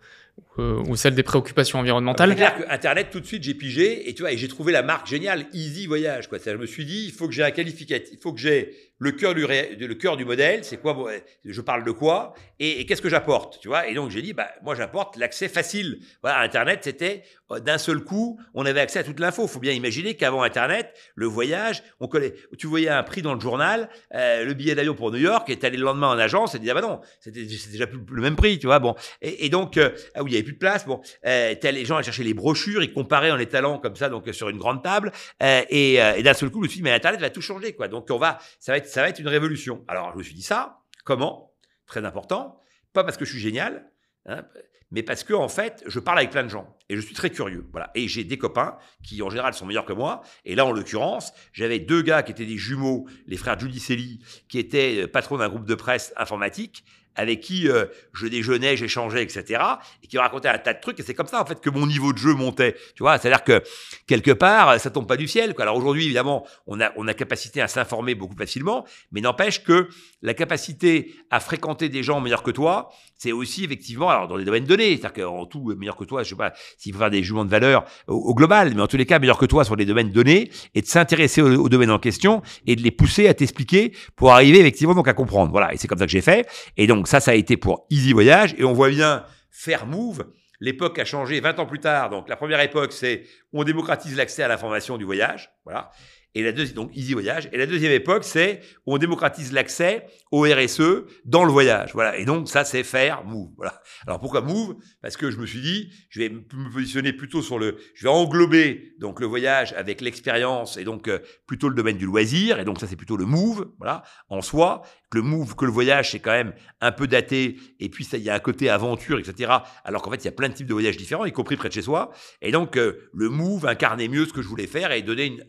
euh, ou celle des préoccupations environnementales. C'est clair que Internet, tout de suite, j'ai pigé et tu vois, et j'ai trouvé la marque géniale, Easy Voyage. Quoi. Je me suis dit, il faut que j'ai un qualificatif, il faut que j'ai le cœur du, le cœur du modèle, c'est quoi, je parle de quoi, et, qu'est-ce que j'apporte, tu vois. Et donc j'ai dit, bah, moi j'apporte l'accès facile. Voilà, Internet, c'était euh, d'un seul coup, on avait accès à toute l'info. Il faut bien imaginer qu'avant Internet, le voyage, on tu voyais un prix dans le journal, euh, le billet d'avion pour New York, et allé le lendemain en agence, et disais, ah bah non, c'était déjà plus le même prix, tu vois. Bon, et, donc, euh, où il y avait plus de place. Bon, euh, les gens allaient chercher les brochures, ils comparaient en les talents comme ça, donc sur une grande table. Euh, et, et d'un seul coup, je me suis dit, mais Internet va tout changer, quoi. Donc on va, ça va être, ça va être une révolution. Alors je me suis dit ça. Comment? Très important. Pas parce que je suis génial, hein, mais parce que en fait, je parle avec plein de gens et je suis très curieux. Voilà. Et j'ai des copains qui en général sont meilleurs que moi. Et là, en l'occurrence, j'avais deux gars qui étaient des jumeaux, les frères Giudicelli, qui étaient euh, patrons d'un groupe de presse informatique avec qui euh, je déjeunais, j'échangeais, etc. Et qui me racontait un tas de trucs. Et c'est comme ça, en fait, que mon niveau de jeu montait. Tu vois, c'est-à-dire que quelque part, ça tombe pas du ciel. Quoi. Alors aujourd'hui, évidemment, on a, on a capacité à s'informer beaucoup facilement, mais n'empêche que la capacité à fréquenter des gens meilleurs que toi, c'est aussi effectivement, alors dans les domaines donnés, c'est-à-dire qu'en tout, meilleur que toi, je sais pas s'il faut faire des jugements de valeur au, global, mais en tous les cas, meilleur que toi sur les domaines donnés, et de s'intéresser aux, aux domaines en question et de les pousser à t'expliquer pour arriver effectivement donc à comprendre. Voilà, et c'est comme ça que j'ai fait. Et donc ça, ça a été pour Easy Voyage. Et on voit bien faire move. L'époque a changé 20 ans plus tard. Donc la première époque, c'est on démocratise l'accès à l'information du voyage. Voilà. Et la deuxième, donc Easy Voyage. Et la deuxième époque, c'est on démocratise l'accès au RSE dans le voyage. Voilà. Et donc, ça, c'est faire Move. Voilà. Alors, pourquoi Move? Parce que je me suis dit, je vais me positionner plutôt sur le, je vais englober, donc, le voyage avec l'expérience et donc, euh, plutôt le domaine du loisir. Et donc, ça, c'est plutôt le Move. Voilà. En soi. Le Move, que le voyage, c'est quand même un peu daté. Et puis, ça, il y a un côté aventure, etc. Alors qu'en fait, il y a plein de types de voyages différents, y compris près de chez soi. Et donc, euh, le Move incarnait mieux ce que je voulais faire et une,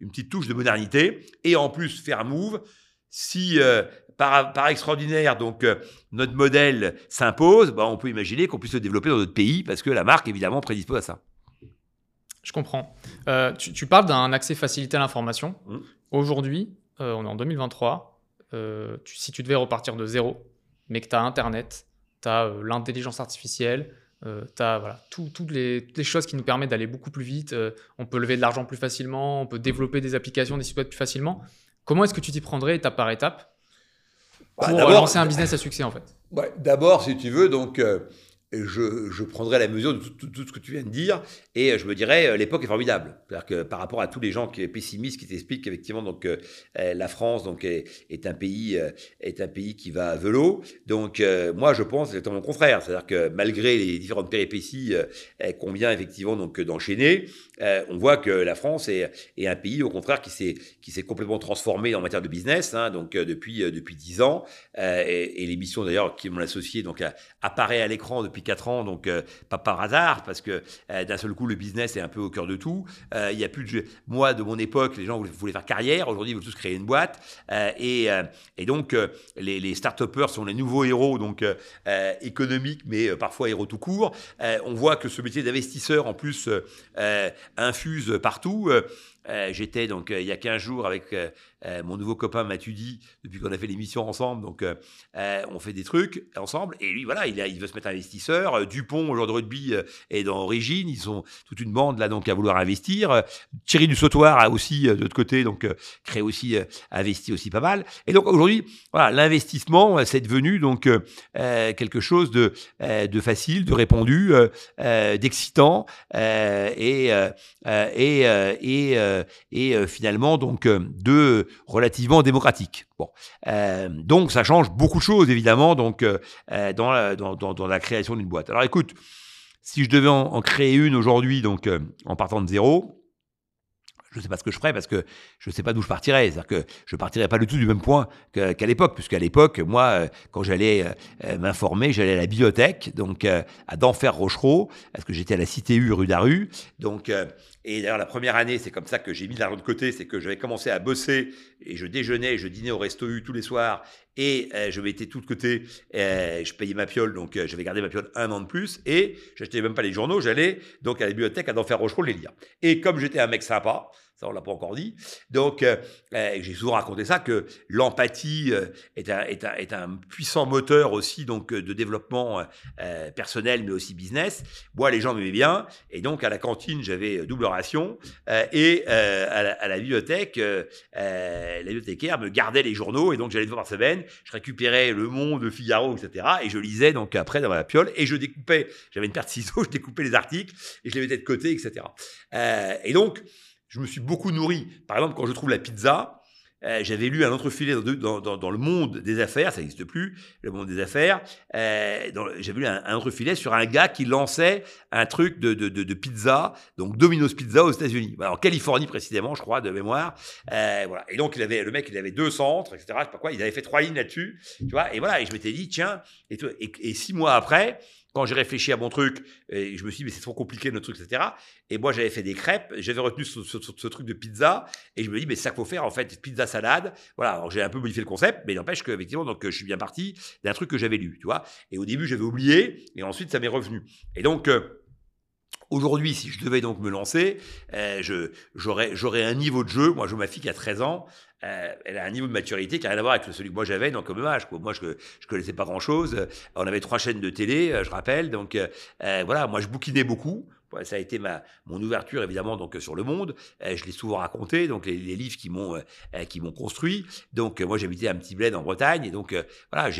une petite touche de modernité, et en plus faire move. Si euh, par, par, extraordinaire, donc euh, notre modèle s'impose, bah, on peut imaginer qu'on puisse le développer dans d'autres pays parce que la marque évidemment prédispose à ça. Je comprends. Euh, tu, parles d'un accès facilité à l'information. Mmh. Aujourd'hui, on est en 2023. Tu, si tu devais repartir de zéro, mais que tu as Internet, tu as l'intelligence artificielle, euh, tu as voilà, toutes les, choses qui nous permettent d'aller beaucoup plus vite. Euh, on peut lever de l'argent plus facilement, on peut développer des applications, des sites web plus facilement. Comment est-ce que tu t'y prendrais étape par étape bah, pour lancer un business à succès en fait? D'abord, si tu veux, donc euh, je, je, prendrai la mesure de tout, ce que tu viens de dire et je me dirais euh, l'époque est formidable. C'est-à-dire que par rapport à tous les gens qui sont pessimistes, qui t'expliquent qu'effectivement donc euh, euh, la France donc est, un pays est un pays qui va à vélo. Donc moi je pense c'est mon confrère. C'est-à-dire que malgré les différentes péripéties qu'on vient effectivement donc d'enchaîner, on voit que la France est, est un pays au contraire qui s'est qui s'est complètement transformé en matière de business. Hein, donc depuis depuis dix ans et, et l'émission d'ailleurs qui m'ont associé donc apparaît à l'écran depuis 4 ans, donc euh, pas par hasard, parce que euh, d'un seul coup, le business est un peu au cœur de tout. Euh, il y a plus de... Moi, de mon époque, les gens voulaient, faire carrière. Aujourd'hui, ils veulent tous créer une boîte. Et, et, donc, les, les start-upers sont les nouveaux héros donc économiques, mais parfois héros tout court. on voit que ce métier d'investisseur, en plus, infuse partout. J'étais donc il y a 15 jours avec euh, mon nouveau copain Mathudi, depuis qu'on a fait l'émission ensemble, donc euh, euh, on fait des trucs ensemble. Et lui, voilà, il, veut se mettre investisseur. Dupont, au genre de rugby, est dans Origine. Ils sont toute une bande là, donc à vouloir investir. Thierry du Sautoir a aussi de l'autre côté, donc créé aussi, investi aussi pas mal. Et donc aujourd'hui, voilà, l'investissement, c'est devenu donc quelque chose de, de facile, de répandu, d'excitant et et et, et finalement donc de relativement démocratique. Bon, euh, donc ça change beaucoup de choses évidemment donc euh, euh, dans, la, création d'une boîte. Alors écoute, si je devais en, créer une aujourd'hui donc en partant de zéro, je ne sais pas ce que je ferais parce que je ne sais pas d'où je partirais. C'est-à-dire que je ne partirais pas du tout du même point qu'à l'époque, puisqu'à l'époque, moi, quand j'allais m'informer, j'allais à la bibliothèque, donc à d'Enfer Rochereau, parce que j'étais à la CTU rue Daru. Donc et d'ailleurs, la première année, c'est comme ça que j'ai mis l'argent de côté, c'est que j'avais commencé à bosser et je déjeunais, je dînais au resto U tous les soirs et euh, je mettais tout de côté, euh, je payais ma piole, donc euh, j'avais gardé ma piole un an de plus et j'achetais même pas les journaux, j'allais donc à la bibliothèque à d'Enfer Rochereau les lire. Et comme j'étais un mec sympa, ça, on l'a pas encore dit. Donc, euh, euh, j'ai souvent raconté ça que l'empathie euh, est, un, puissant moteur aussi donc de développement personnel, mais aussi business. Moi, les gens m'aimaient bien, et donc à la cantine, j'avais double ration, et à la, bibliothèque, la bibliothécaire me gardait les journaux, et donc j'allais deux fois par semaine, je récupérais Le Monde, Figaro, etc., et je lisais donc après dans ma piole, et je découpais, j'avais une paire de ciseaux, (laughs) je découpais les articles, et je les mettais de côté, etc. et donc, je me suis beaucoup nourri. Par exemple, quand je trouve la pizza, euh, j'avais lu un autre filet dans, le monde des affaires, ça n'existe plus, le monde des affaires. Euh, j'avais lu un, autre filet sur un gars qui lançait un truc de, pizza, donc Domino's Pizza aux États-Unis, en Californie précisément, je crois, de mémoire. Euh, voilà. Et donc il avait, le mec, il avait deux centres, etc. Je sais pas quoi. Il avait fait trois lignes là-dessus, tu vois. Et voilà. Et je m'étais dit, tiens. Et six mois après, quand j'ai réfléchi à mon truc, et je me suis dit, mais c'est trop compliqué notre truc, etc. Et moi, j'avais fait des crêpes, j'avais retenu ce, truc de pizza, et je me dis, mais ça qu'il faut faire, en fait, pizza salade. Voilà, alors j'ai un peu modifié le concept, mais n'empêche qu'effectivement, donc, je suis bien parti d'un truc que j'avais lu, tu vois. Et au début, j'avais oublié, et ensuite, ça m'est revenu. Et donc, euh, Aujourd'hui, si je devais donc me lancer, euh, j'aurais, j'aurais un niveau de jeu. Moi, je ma fille qui a 13 ans, euh, elle a un niveau de maturité qui n'a rien à voir avec celui que moi j'avais, donc comme âge. Moi, je, je connaissais pas grand-chose. On avait trois chaînes de télé, euh, je rappelle. Donc euh, voilà, moi je bouquinais beaucoup ça a été ma mon ouverture évidemment donc sur le monde. Euh, je l'ai souvent raconté, donc les, livres qui m'ont euh, qui m'ont construit. Donc moi j'habitais un petit bled en Bretagne et donc euh, voilà,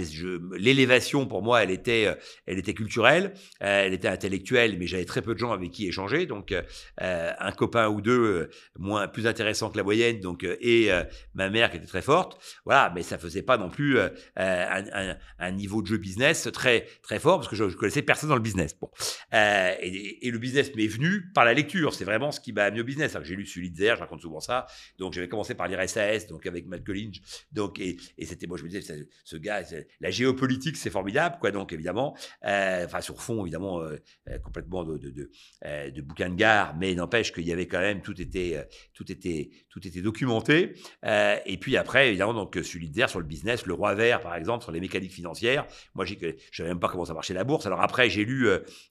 l'élévation pour moi elle était elle était culturelle, elle était intellectuelle, mais j'avais très peu de gens avec qui échanger. Donc un copain ou deux moins plus intéressant que la moyenne, donc et ma mère qui était très forte. Voilà, mais ça faisait pas non plus un, niveau de jeu business très très fort parce que je, je connaissais personne dans le business. Bon, et le business m'est venu par la lecture. C'est vraiment ce qui m'a amené au business. J'ai lu Sulitzer, je raconte souvent ça. Donc, j'avais commencé par lire SAS, donc avec Matt Collins. Donc, et, c'était, moi, je me disais, ce gars, la géopolitique, c'est formidable, quoi. Donc, évidemment, euh, enfin, sur fond, évidemment, euh, euh, complètement de, de, de, de, bouquin de gare, mais n'empêche qu'il y avait quand même, tout était, tout était, tout était documenté. et puis après, évidemment, donc, Sulitzer sur le business, le roi vert, par exemple, sur les mécaniques financières. Moi, je ne savais même pas comment ça marchait la bourse. Alors après, j'ai lu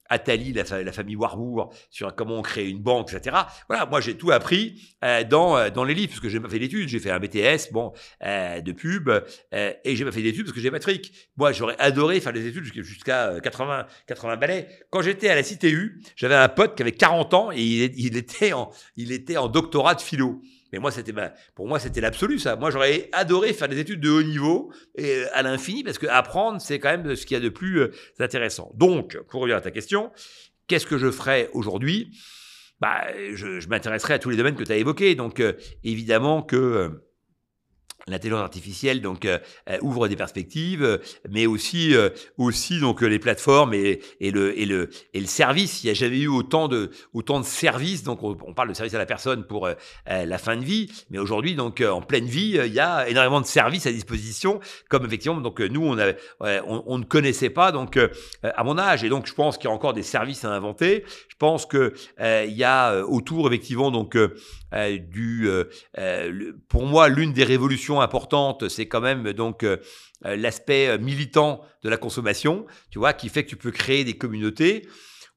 Attali, la, famille Sur comment on crée une banque, etc. Voilà, moi j'ai tout appris euh, dans euh, dans les livres parce que j'ai pas fait d'études, j'ai fait un BTS, bon, euh, de pub, et j'ai pas fait d'études parce que j'ai pas de fric. Moi, j'aurais adoré faire des études jusqu'à 80 80 balais. Quand j'étais à la CTU, j'avais un pote qui avait 40 ans et il, était en il était en doctorat de philo. Mais moi, c'était pour moi, c'était l'absolu, ça. Moi, j'aurais adoré faire des études de haut niveau et à l'infini parce que apprendre, c'est quand même ce qu'il y a de plus intéressant. Donc, pour revenir à ta question, Qu'est-ce que je ferais aujourd'hui? Bah, je, je m'intéresserai à tous les domaines que tu as évoqués. Donc, euh, évidemment que euh, l'intelligence artificielle donc euh, euh, ouvre des perspectives, euh, mais aussi aussi donc les plateformes et, le et le et le service. Il n'y a jamais eu autant de autant de services. Donc on, parle de service à la personne pour la fin de vie, mais aujourd'hui donc en pleine vie, il y a énormément de services à disposition. Comme effectivement donc nous on, a, on, ne connaissait pas donc à mon âge et donc je pense qu'il y a encore des services à inventer. Je pense que il y a autour effectivement donc du pour moi l'une des révolutions importante, c'est quand même donc euh, l'aspect euh, militant de la consommation, tu vois, qui fait que tu peux créer des communautés.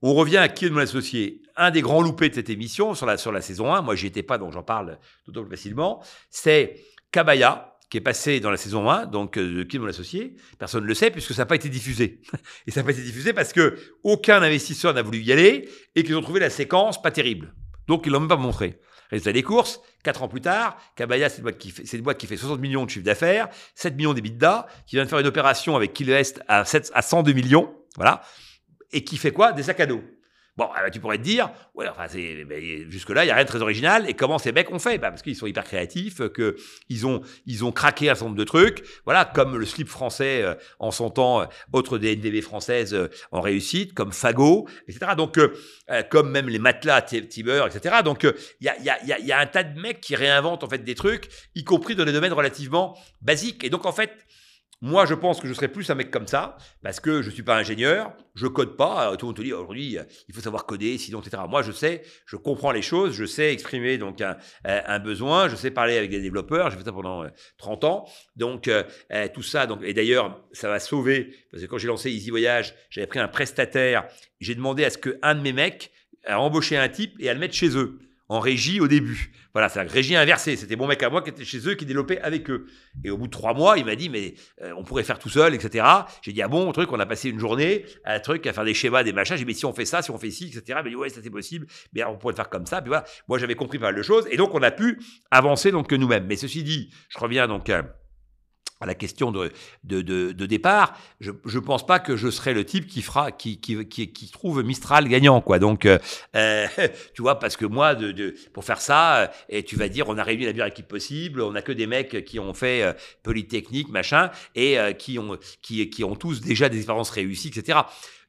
On revient à qui est mon associé. Un des grands loupés de cette émission sur la, sur la saison 1, moi j'y étais pas, donc j'en parle d'autant plus facilement, c'est Kabaya, qui est passé dans la saison 1, donc euh, de qui est mon associé. Personne ne le sait puisque ça n'a pas été diffusé. (laughs) et ça n'a pas été diffusé parce que aucun investisseur n'a voulu y aller et qu'ils ont trouvé la séquence pas terrible. Donc ils l'ont même pas montré. Résultat des courses, 4 ans plus tard, Kabaya, c'est une boîte qui fait, c'est une boîte qui fait 60 millions de chiffre d'affaires, 7 millions d'EBITDA, qui vient de faire une opération avec Killest à, 7, à 102 millions, voilà, et qui fait quoi? Des sacs à dos. Bon, euh, tu pourrais te dire, ouais, enfin, jusque-là, il n'y a rien de très original. Et comment ces mecs ont fait? Bah, Parce qu'ils sont hyper créatifs, que ils ont, ils ont craqué un certain nombre de trucs. Voilà, comme le slip français euh, en son temps, euh, autre des NDB françaises en réussite, comme Fago, etc. Donc, comme même les matelas Tiber, etc. Donc, il y a, y, a, y a un tas de mecs qui réinventent en fait des trucs, y compris dans des domaines relativement basiques. Et donc, en fait, moi, je pense que je serais plus un mec comme ça, parce que je suis pas ingénieur, je code pas. Tout le monde te dit aujourd'hui, il faut savoir coder, sinon, etc. Moi, je sais, je comprends les choses, je sais exprimer donc un, besoin, je sais parler avec des développeurs. J'ai fait ça pendant 30 euh, ans, donc euh, euh, tout ça. Donc, et d'ailleurs, ça m'a sauvé parce que quand j'ai lancé Easy Voyage, j'avais pris un prestataire. J'ai demandé à ce que un de mes mecs a embauché un type et à le mettre chez eux en régie au début. Voilà, c'est la régie inversée. C'était mon mec à moi qui était chez eux, qui développait avec eux. Et au bout de trois mois, il m'a dit, mais euh, on pourrait faire tout seul, etc. J'ai dit, ah bon, truc, on a passé une journée à un truc, à faire des schémas, des machins. J'ai dit, mais si on fait ça, si on fait ci, etc. Il m'a dit, ouais, ça c'est possible. Mais on pourrait faire comme ça. Puis voilà, moi j'avais compris pas mal de choses. Et donc on a pu avancer donc nous-mêmes. Mais ceci dit, je reviens donc la question de, de, de, départ, je ne pense pas que je serai le type qui fera, qui, qui, qui, trouve Mistral gagnant, quoi. Donc, euh, euh (laughs) tu vois, parce que moi, de, de, pour faire ça, euh, et tu vas dire, on a réuni la meilleure équipe possible, on a que des mecs qui ont fait polytechnique, machin, et qui ont, qui, qui ont tous déjà des expériences réussies, etc.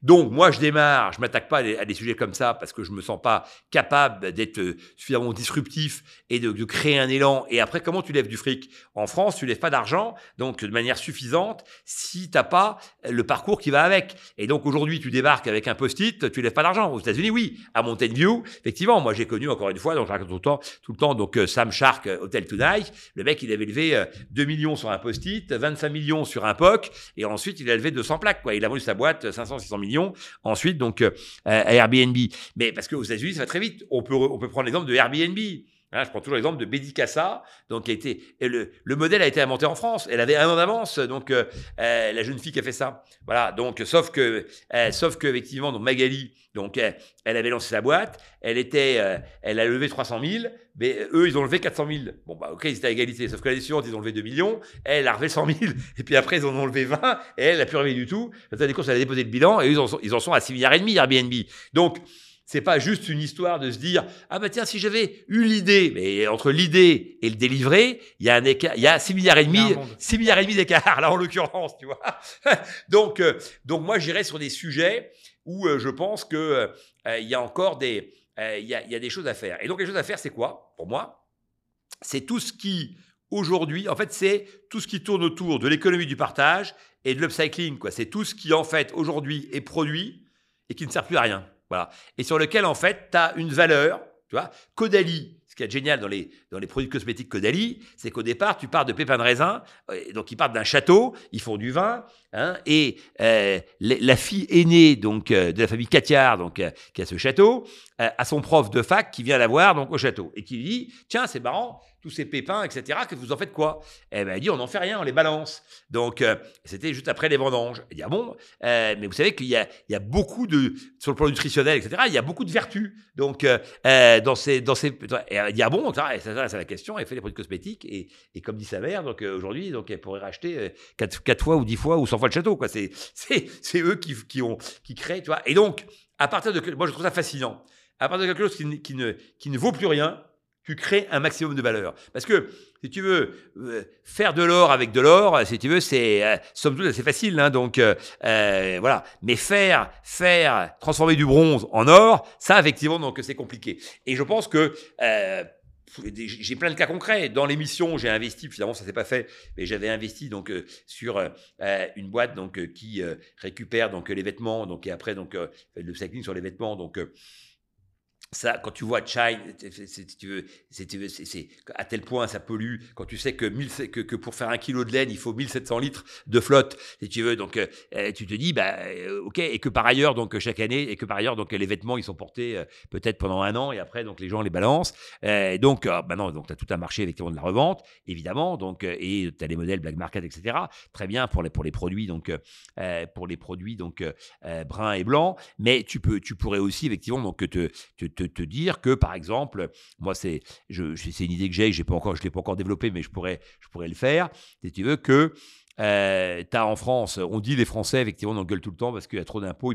Donc, moi, je démarre, je m'attaque pas à des, sujets comme ça parce que je me sens pas capable d'être euh, suffisamment disruptif et de, créer un élan. Et après, comment tu lèves du fric? En France, tu lèves pas d'argent, donc de manière suffisante, si t'as pas le parcours qui va avec. Et donc, aujourd'hui, tu débarques avec un post-it, tu lèves pas d'argent. Aux États-Unis, oui. À Mountain View, effectivement, moi, j'ai connu encore une fois, donc je raconte tout le temps, tout le temps, donc euh, Sam Shark, euh, Hotel Tonight, le mec, il avait levé 2 millions sur un post-it, 25 millions sur un POC, et ensuite, il a levé 200 plaques, quoi. Il a vendu sa boîte 500, 600 millions ensuite donc euh, à Airbnb. Mais parce qu'aux États-Unis, ça va très vite. On peut, on peut prendre l'exemple de Airbnb. Hein, je prends toujours l'exemple de Betty Cassa, donc qui a été le, le, modèle a été inventé en France. Elle avait un an d'avance, donc euh, euh, la jeune fille qui a fait ça. Voilà, donc sauf que, euh, sauf que effectivement, donc Magali, donc elle avait lancé sa boîte, elle était, elle a levé 300 000, mais eux ils ont levé 400 000. Bon bah ok, ils étaient à égalité, sauf que l'année suivante ils ont levé 2 millions, elle a relevé 100 000, et puis après ils en ont levé 20, et elle n'a plus relevé du tout. Des courses, elle a déposé le bilan, et ils en sont, ils en sont à 6 milliards et demi Airbnb. Donc c'est pas juste une histoire de se dire ah bah tiens si j'avais eu l'idée mais entre l'idée et le délivré il y a un écart il y a 6 milliards et demi 6 milliards et demi d'écart là en l'occurrence tu vois. (laughs) Donc euh, donc moi j'irai sur des sujets où euh, je pense que euh, il y a encore des il y a, il y a des choses à faire. Et donc les choses à faire c'est quoi? Pour moi c'est tout ce qui aujourd'hui en fait c'est tout ce qui tourne autour de l'économie du partage et de l'upcycling quoi. C'est tout ce qui en fait aujourd'hui est produit et qui ne sert plus à rien voilà. Et sur lequel, en fait, tu as une valeur. Tu vois, Caudalie, ce qui est génial dans les, dans les produits cosmétiques Caudalie, c'est qu'au départ, tu pars de pépins de raisin, donc ils partent d'un château, ils font du vin, hein, et euh, la fille aînée donc euh, de la famille Catiard, donc euh, qui a ce château, euh, a son prof de fac qui vient la voir donc au château et qui lui dit tiens c'est marrant tous ces pépins, etc., que vous en faites quoi? Eh ben, elle dit, on n'en fait rien, on les balance. Donc, euh, c'était juste après les vendanges. Elle dit, ah bon euh, Mais vous savez qu'il y y a beaucoup de, sur le plan nutritionnel, etc., il y a beaucoup de vertus. Donc, euh, dans ces, dans ces, elle dit, ah bon Ça, c'est la question. Elle fait des produits cosmétiques et, et comme dit sa mère, donc aujourd'hui, donc elle pourrait racheter quatre, quatre fois ou dix fois ou cent fois le château. Quoi. C'est, (laughs) c'est, c'est eux qui, qui ont, qui créent, tu vois. Et donc, à partir de, moi, je trouve ça fascinant. À partir de quelque chose qui, qui ne, qui ne vaut plus rien, tu crées un maximum de valeur. Parce que, si tu veux, euh, faire de l'or avec de l'or, si tu veux, c'est, euh, somme toute, assez facile. Hein, donc, euh, euh, voilà. Mais faire, faire, transformer du bronze en or, ça, effectivement, donc, c'est compliqué. Et je pense que, euh, j'ai plein de cas concrets. Dans l'émission, j'ai investi, finalement ça s'est pas fait, mais j'avais investi donc euh, sur euh, une boîte donc euh, qui récupère donc les vêtements, donc et après donc le cycling sur les vêtements, donc ça, quand tu vois veux, c'est à tel point ça pollue. Quand tu sais que, que, que, pour faire un kilo de laine, il faut 1700 litres de flotte, si tu veux, donc euh, euh, tu te dis, bah, euh, ok, et que par ailleurs, donc chaque année, et que par ailleurs, donc les vêtements, ils sont portés peut-être pendant un an, et après, donc les gens les balancent. donc, maintenant, donc tu as tout un marché effectivement de la revente, évidemment, donc et tu as les modèles black market, etc. Très bien pour les pour les produits, donc pour les produits donc bruns et blancs, mais tu peux, tu pourrais aussi effectivement donc te, te te dire que, par exemple, moi, c'est une idée que j'ai, je ne l'ai pas encore développée, mais je pourrais, je pourrais le faire, si tu veux, que euh, as en France, on dit les Français, effectivement, on gueule tout le temps parce qu'il y a trop d'impôts,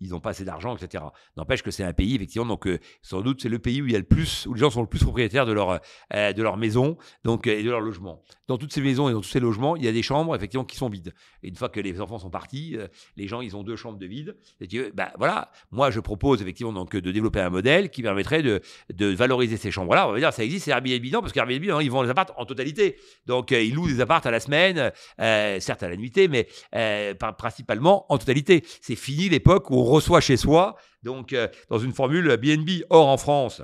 ils n'ont pas assez d'argent, etc. N'empêche que c'est un pays, effectivement, donc euh, sans doute c'est le pays où il y a le plus, où les gens sont le plus propriétaires de leur, euh, de leur maison donc, et de leur logement. Dans toutes ces maisons et dans tous ces logements, il y a des chambres, effectivement, qui sont vides. Et une fois que les enfants sont partis, euh, les gens, ils ont deux chambres de vide. Et tu, bah, voilà, moi, je propose, effectivement, donc, de développer un modèle qui permettrait de, de valoriser ces chambres-là. On va dire, ça existe, c'est Airbnb, non, parce qu'Airbnb, ils vendent les apparts en totalité. Donc, ils louent des apparts à la semaine. Euh, certes à la nuitée, mais euh, principalement en totalité. C'est fini l'époque où on reçoit chez soi, donc euh, dans une formule BNB. Or, en France,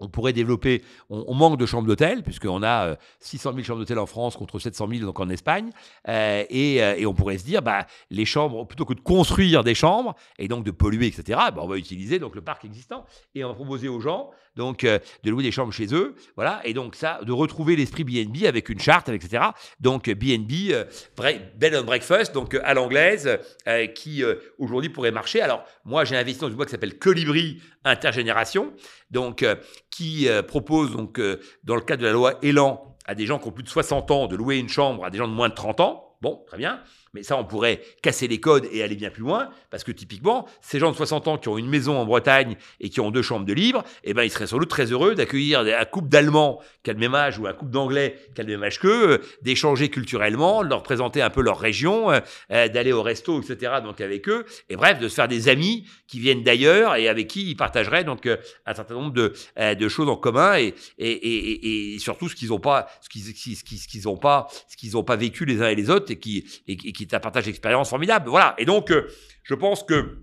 on pourrait développer, on, manque de chambres d'hôtel, puisqu'on a 600 000 chambres d'hôtel en France contre 700 000 donc en Espagne, et, et, on pourrait se dire, bah, les chambres, plutôt que de construire des chambres, et donc de polluer, etc., bah, on va utiliser donc, le parc existant, et on va proposer aux gens donc euh, de louer des chambres chez eux, voilà, et donc ça, de retrouver l'esprit BNB avec une charte, etc. Donc BNB, euh, bed and breakfast, donc euh, à l'anglaise, euh, qui aujourd'hui pourrait marcher. Alors moi, j'ai investi dans une boîte qui s'appelle Colibri Intergénération, donc qui propose donc dans le cadre de la loi Elan à des gens qui ont plus de 60 ans de louer une chambre à des gens de moins de 30 ans. Bon, très bien. Mais ça, on pourrait casser les codes et aller bien plus loin, parce que typiquement, ces gens de 60 ans qui ont une maison en Bretagne et qui ont deux chambres de libre, eh ben, ils seraient sans doute très heureux d'accueillir un couple d'Allemands qui a le même âge ou un couple d'Anglais qui a le même âge qu'eux, euh, d'échanger culturellement, de leur présenter un peu leur région, euh, euh, d'aller au resto, etc. Donc avec eux, et bref, de se faire des amis qui viennent d'ailleurs et avec qui ils partageraient donc un certain nombre de, choses en commun et, surtout ce qu'ils n'ont pas, ce qu'ils, ce ont pas, ce qu'ils n'ont pas vécu les uns et les autres et, qui est un partage d'expérience formidable. Voilà. Et donc, euh, je pense que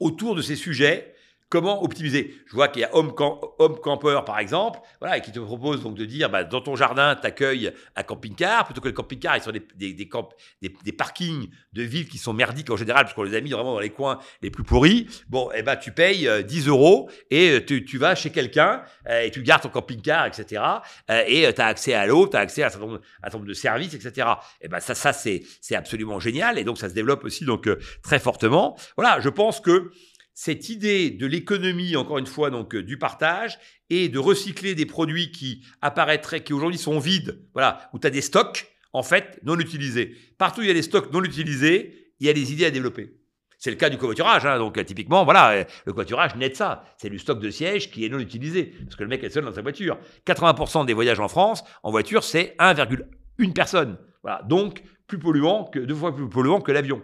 autour de ces sujets, comment optimiser Je vois qu'il y a Home, Camper, par exemple, voilà, qui te propose donc de dire, bah, dans ton jardin, tu accueilles un camping-car, plutôt que le camping-car, ils sont des, des, des, parkings de villes qui sont merdiques en général, parce qu'on les a mis vraiment dans les coins les plus pourris. Bon, et eh ben, tu payes 10 euh, euros et euh, tu, tu vas chez quelqu'un euh, et tu gardes ton camping-car, etc. et tu as accès à l'eau, tu as accès à un certain nombre, de services, etc. Et ben, ça, ça c'est absolument génial. Et donc, ça se développe aussi donc très fortement. Voilà, je pense que cette idée de l'économie, encore une fois, donc euh, du partage, et de recycler des produits qui apparaîtraient, qui aujourd'hui sont vides, voilà, où tu as des stocks, en fait, non utilisés. Partout où il y a des stocks non utilisés, il y a des idées à développer. C'est le cas du covoiturage, hein, donc euh, typiquement, voilà, euh, le covoiturage naît de ça. C'est du stock de sièges qui est non utilisé, parce que le mec est seul dans sa voiture. 80% des voyages en France, en voiture, c'est 1,1 personne. Voilà, donc plus polluant que deux fois plus polluant que l'avion.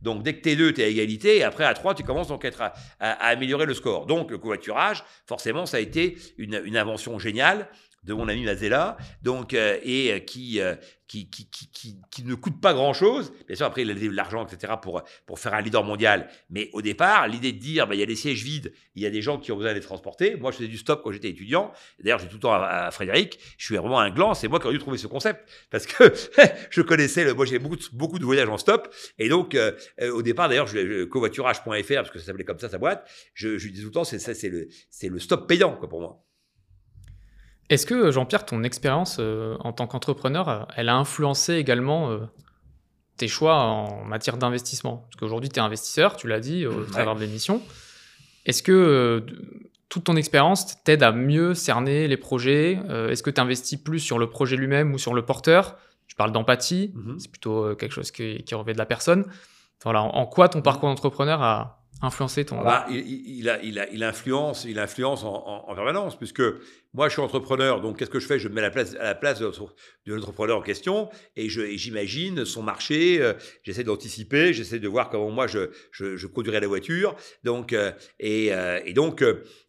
Donc dès que t'es deux, t'es à égalité, et après à trois, tu commences donc à, à, améliorer le score. Donc le covoiturage, forcément, ça a été une invention géniale de mon ami Mazella, donc euh, et euh, qui, euh, qui, qui, qui, qui, ne coûte pas grand-chose. Bien sûr, après, il a de l'argent, etc., pour, pour faire un leader mondial. Mais au départ, l'idée de dire, bah, il y a des sièges vides, il y a des gens qui ont besoin d'être transportés. Moi, je faisais du stop quand j'étais étudiant. D'ailleurs, j'ai tout le temps à, Frédéric. Je suis vraiment un gland. C'est moi qui aurais dû trouver ce concept. Parce que (laughs) je connaissais, le, moi, j'ai beaucoup, beaucoup de voyages en stop. Et donc, au départ, d'ailleurs, je, covoiturage.fr, parce que ça s'appelait comme ça, sa boîte, je, je disais tout le temps, c'est, c'est, le, c'est le stop payant, quoi, pour moi. Est-ce que, Jean-Pierre, ton expérience euh, en tant qu'entrepreneur, euh, elle a influencé également euh, tes choix en matière d'investissement? Parce qu'aujourd'hui, tu es investisseur, tu l'as dit au travers de l'émission. Est-ce que toute ton expérience t'aide à mieux cerner les projets? Est-ce que tu investis plus sur le projet lui-même ou sur le porteur? Tu parles d'empathie, mm-hmm. c'est plutôt quelque chose qui, qui revêt de la personne. Voilà, en quoi ton parcours d'entrepreneur a, influencé ton... Bah, il, il, a, il, a, il, influence, il influence en, en, permanence, puisque moi, je suis entrepreneur, donc qu'est-ce que je fais? Je me mets à la place, de, l'entrepreneur en question et j'imagine son marché, euh, j'essaie d'anticiper, j'essaie de voir comment moi je, je, conduirais la voiture. Donc, euh, et, euh, et, donc,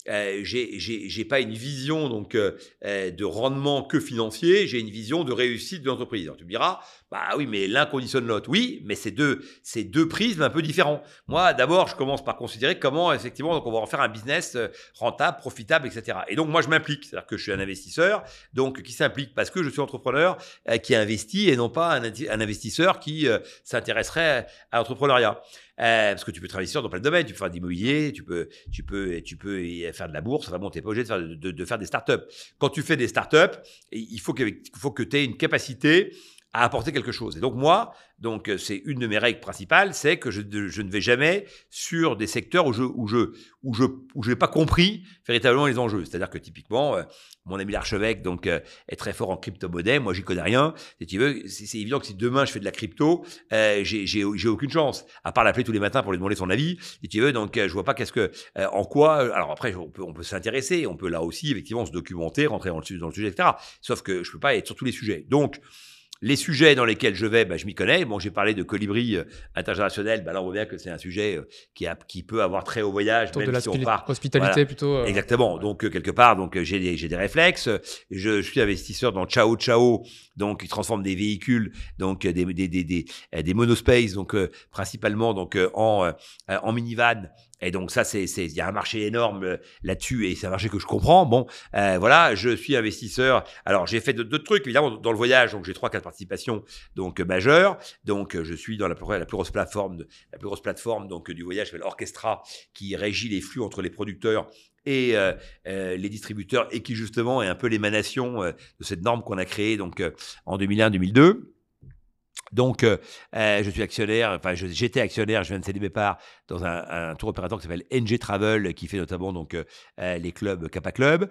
j'ai pas une vision donc de rendement que financier, j'ai une vision de réussite de l'entreprise. Tu me diras, bah oui, mais l'un conditionne l'autre. Oui, mais c'est deux, deux prismes un peu différents. Moi, d'abord, je commence par considérer comment effectivement donc on va en faire un business rentable, profitable, etc. Et donc moi, je m'implique. C'est-à-dire que je suis un investisseur, donc qui s'implique parce que je suis entrepreneur euh, qui investit et non pas un, investisseur qui euh, s'intéresserait à l'entrepreneuriat. Euh, parce que tu peux être investisseur dans plein de domaines, tu peux faire de l'immobilier, tu peux, tu peux, tu peux faire de la bourse. Enfin bon, t'es pas obligé de faire, de, faire des startups. Quand tu fais des startups, il faut faut que tu aies une capacité à apporter quelque chose. Et donc moi, donc c'est une de mes règles principales, c'est que je, ne vais jamais sur des secteurs où je où je où je où je n'ai pas compris véritablement les enjeux. C'est-à-dire que typiquement, euh, mon ami l'archevêque donc euh, est très fort en crypto-monnaie, moi j'y connais rien. Si tu veux, c'est évident que si demain je fais de la crypto, euh, j'ai j'ai aucune chance, à part l'appeler tous les matins pour lui demander son avis. Si tu veux, donc je vois pas qu'est-ce que en quoi. Alors après, on peut on peut s'intéresser, on peut là aussi effectivement se documenter, rentrer dans le, dans le sujet, etc. Sauf que je peux pas être sur tous les sujets. Donc les sujets dans lesquels je vais, bah, je m'y connais. Bon, j'ai parlé de colibri euh, international. Bah, là, on voit bien que c'est un sujet euh, qui, a, qui peut avoir très haut voyage, même de si on part. Hospitalité plutôt. Euh, Exactement. Donc, quelque part, donc j'ai des, j'ai des réflexes. Je, suis investisseur dans Ciao Ciao, donc qui transforme des véhicules, donc des, des, des, des, des monospace, donc principalement donc en, en minivan et donc ça, c'est, il y a un marché énorme là-dessus et c'est un marché que je comprends. Bon, voilà, je suis investisseur. Alors j'ai fait d'autres trucs évidemment dans le voyage, donc j'ai trois quatre participations donc euh, majeures. Donc je suis dans la, plus grosse plateforme, la plus grosse plateforme donc du voyage, l'Orchestra, qui régit les flux entre les producteurs et euh, les distributeurs et qui justement est un peu l'émanation de cette norme qu'on a créée donc en 2001-2002. Donc, euh, euh, je suis actionnaire, enfin, j'étais actionnaire, je viens de céder mes parts dans un, tour opérateur qui s'appelle NG Travel, qui fait notamment donc euh, les clubs Kappa Club,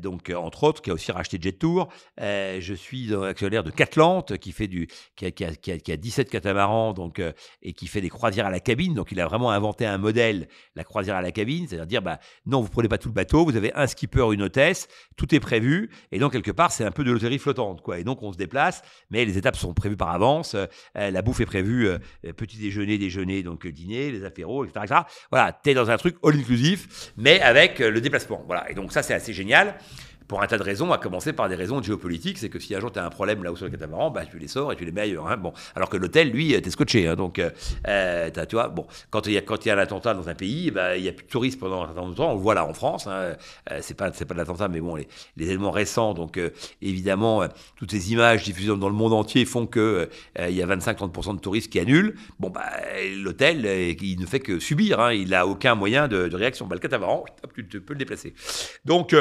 donc entre autres, qui a aussi racheté Jet Tour. je suis actionnaire de Catlante, qui fait du, qui a, qui a, qui a, 17 catamarans, donc et qui fait des croisières à la cabine. Donc, il a vraiment inventé un modèle, la croisière à la cabine, c'est-à-dire dire, bah, non, vous prenez pas tout le bateau, vous avez un skipper, une hôtesse, tout est prévu, et donc quelque part, c'est un peu de loterie flottante, quoi. Et donc, on se déplace, mais les étapes sont prévues par avance. Euh, la bouffe est prévue, euh, petit déjeuner, déjeuner, donc dîner, les apéros, etc. etc. Voilà, tu es dans un truc all inclusif, mais avec euh, le déplacement. Voilà, et donc ça, c'est assez génial pour un tas de raisons, à commencer par des raisons géopolitiques, c'est que si un jour tu as un problème là où sur le catamaran, bah, tu les sors et tu les mets ailleurs. Hein, bon. Alors que l'hôtel, lui, t'es scotché. Hein, donc, euh, euh tu vois, bon, quand il y, a, quand y a un attentat dans un pays, bah, il n'y a plus de touristes pendant un certain temps. On le voit là en France. Hein, euh, c'est pas, pas de l'attentat, mais bon, les, les, éléments récents, donc euh, évidemment, euh, toutes ces images diffusées dans le monde entier font que il y a 25-30% de touristes qui annulent. Bon, bah, l'hôtel, il ne fait que subir. Hein, il n'a aucun moyen de, de réaction. Bah, le catamaran, tu peux le déplacer. Donc,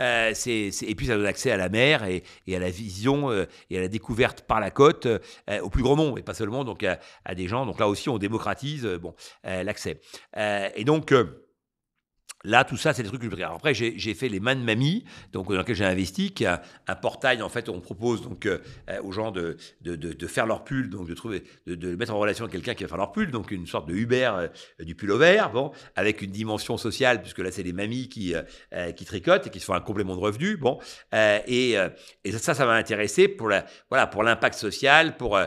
euh, et puis ça donne accès à la mer et, à la vision euh, et à la découverte par la côte euh, au plus grand nombre et pas seulement donc à, à, des gens. Donc là aussi, on démocratise bon l'accès. et donc Là, tout ça, c'est des trucs que je. Après, j'ai fait les Man Mamie, donc, dans lequel j'ai investi, qui est un, portail, en fait, où on propose donc, euh, aux gens de, de, de, faire leur pull, donc de, trouver, de, mettre en relation quelqu'un qui va faire leur pull, donc une sorte de Uber euh, du pull au vert, bon, avec une dimension sociale, puisque là, c'est les mamies qui, euh, qui tricotent et qui se font un complément de revenu. Bon, et, et ça, ça m'a intéressé pour la, voilà, pour l'impact social, pour,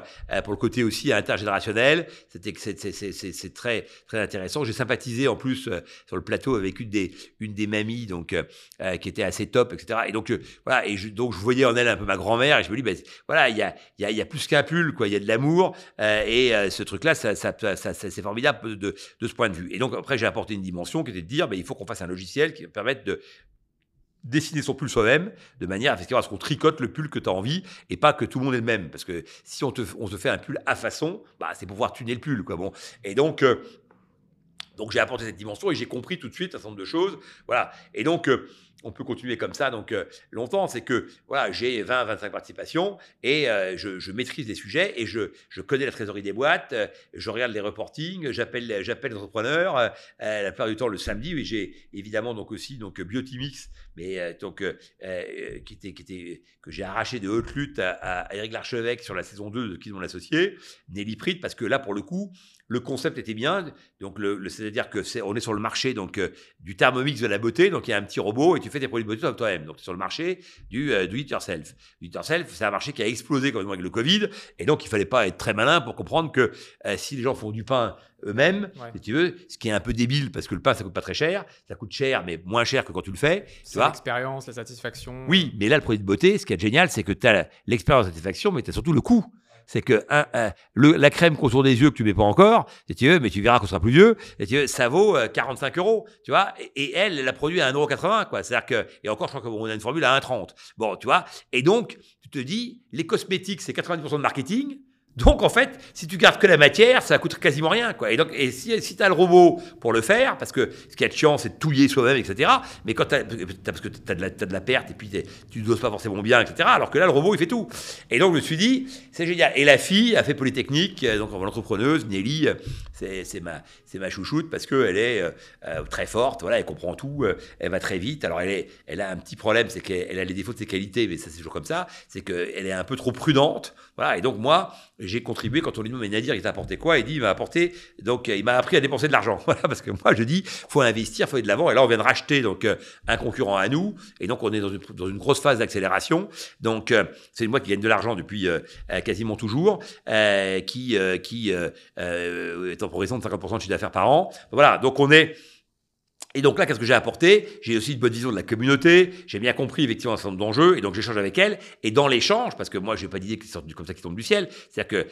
pour le côté aussi intergénérationnel. C'était, c'est très, très intéressant. J'ai sympathisé en plus sur le plateau avec une des, mamies donc, euh, euh, qui était assez top, etc. Et donc, euh, voilà, et je, donc je voyais en elle un peu ma grand-mère et je me dis, ben, voilà, il y a, y, a, y a plus qu'un pull, quoi, il y a de l'amour et ce truc-là, ça, ça, ça, c'est formidable de, de, ce point de vue. Et donc, après, j'ai apporté une dimension qui était de dire, ben, il faut qu'on fasse un logiciel qui va permettre de dessiner son pull soi-même de manière à ce qu'on tricote le pull que tu as envie et pas que tout le monde est le même parce que si on te, on fait un pull à façon bah c'est pour pouvoir tuner le pull quoi bon et donc donc j'ai apporté cette dimension et j'ai compris tout de suite un certain nombre de choses. Voilà. Et donc, euh, on peut continuer comme ça donc euh, longtemps. C'est que voilà, j'ai 20, 25 participations et euh, je, maîtrise les sujets et je, je, connais la trésorerie des boîtes. je regarde les reportings, j'appelle j'appelle les entrepreneurs. la plupart du temps le samedi. Et j'ai évidemment donc aussi donc Biotimix, mais donc qui était qui était que j'ai arraché de haute lutte à, Eric Larchevêque sur la saison 2 de qui mon associé, Nelly Prit, parce que là pour le coup le concept était bien. Donc, le, c'est-à-dire que c'est, on est sur le marché donc euh, du Thermomix de la beauté. Donc, il y a un petit robot et tu fais tes produits de beauté toi-même. Donc, sur le marché du euh, do it yourself. Do it yourself, c'est un marché qui a explosé quand même avec le Covid. Et donc, il fallait pas être très malin pour comprendre que euh, si les gens font du pain eux-mêmes, si tu veux, ce qui est un peu débile parce que le pain ça coûte pas très cher, ça coûte cher mais moins cher que quand tu le fais. C'est l'expérience, la satisfaction. Oui, mais là le produit de beauté, ce qui est génial, c'est que tu as l'expérience, la satisfaction, mais tu as surtout le coût c'est que la crème contour des yeux que tu mets pas encore, tu mais tu verras qu'on sera plus vieux, tu ça vaut 45 euh, euros, tu vois. Et, elle, elle l'a produit à 1,80 quoi. C'est-à-dire que, et encore, je crois qu'on a une formule à 1,30. Bon, tu vois. Et donc, tu te dis, les cosmétiques, c'est 90% de marketing. Donc en fait, si tu gardes que la matière, ça coûte quasiment rien. Quoi. Et donc, et si, si tu as le robot pour le faire, parce que ce qui est chiant, c'est de touiller soi-même, etc. Mais quand parce que tu as, as, de la perte et puis tu ne doses pas forcément bien, etc. Alors que là, le robot, il fait tout. Et donc je me suis dit, c'est génial. Et la fille a fait Polytechnique, euh, donc l'entrepreneuse, Nelly, euh, c'est ma, ma chouchoute parce qu'elle est euh, très forte, voilà, elle comprend tout, elle va très vite. Alors elle, est, elle a un petit problème, c'est qu'elle a les défauts de ses qualités, mais ça c'est toujours comme ça, c'est qu'elle est un peu trop prudente. Voilà, et donc moi, j'ai contribué quand on lui demande, mais Nadir, il t'a apporté quoi? Il dit, il m'a apporté, donc il m'a appris à dépenser de l'argent. (laughs) Voilà, parce que moi, je dis, faut investir, faut aller de l'avant. Et là, on vient de racheter donc euh, un concurrent à nous, et donc on est dans une, dans une grosse phase d'accélération. Donc euh, c'est boîte qui gagne de l'argent depuis euh, quasiment toujours, qui qui est en progression de 50% de chiffre d'affaires par an. Voilà, donc on est et donc là, qu'est-ce que j'ai apporté J'ai aussi une bonne vision de la communauté. J'ai bien compris effectivement un certain nombre d'enjeux, et donc j'échange avec elle. Et dans l'échange, parce que moi, je n'ai pas d'idée qui sort comme ça qui tombe du ciel, c'est-à-dire que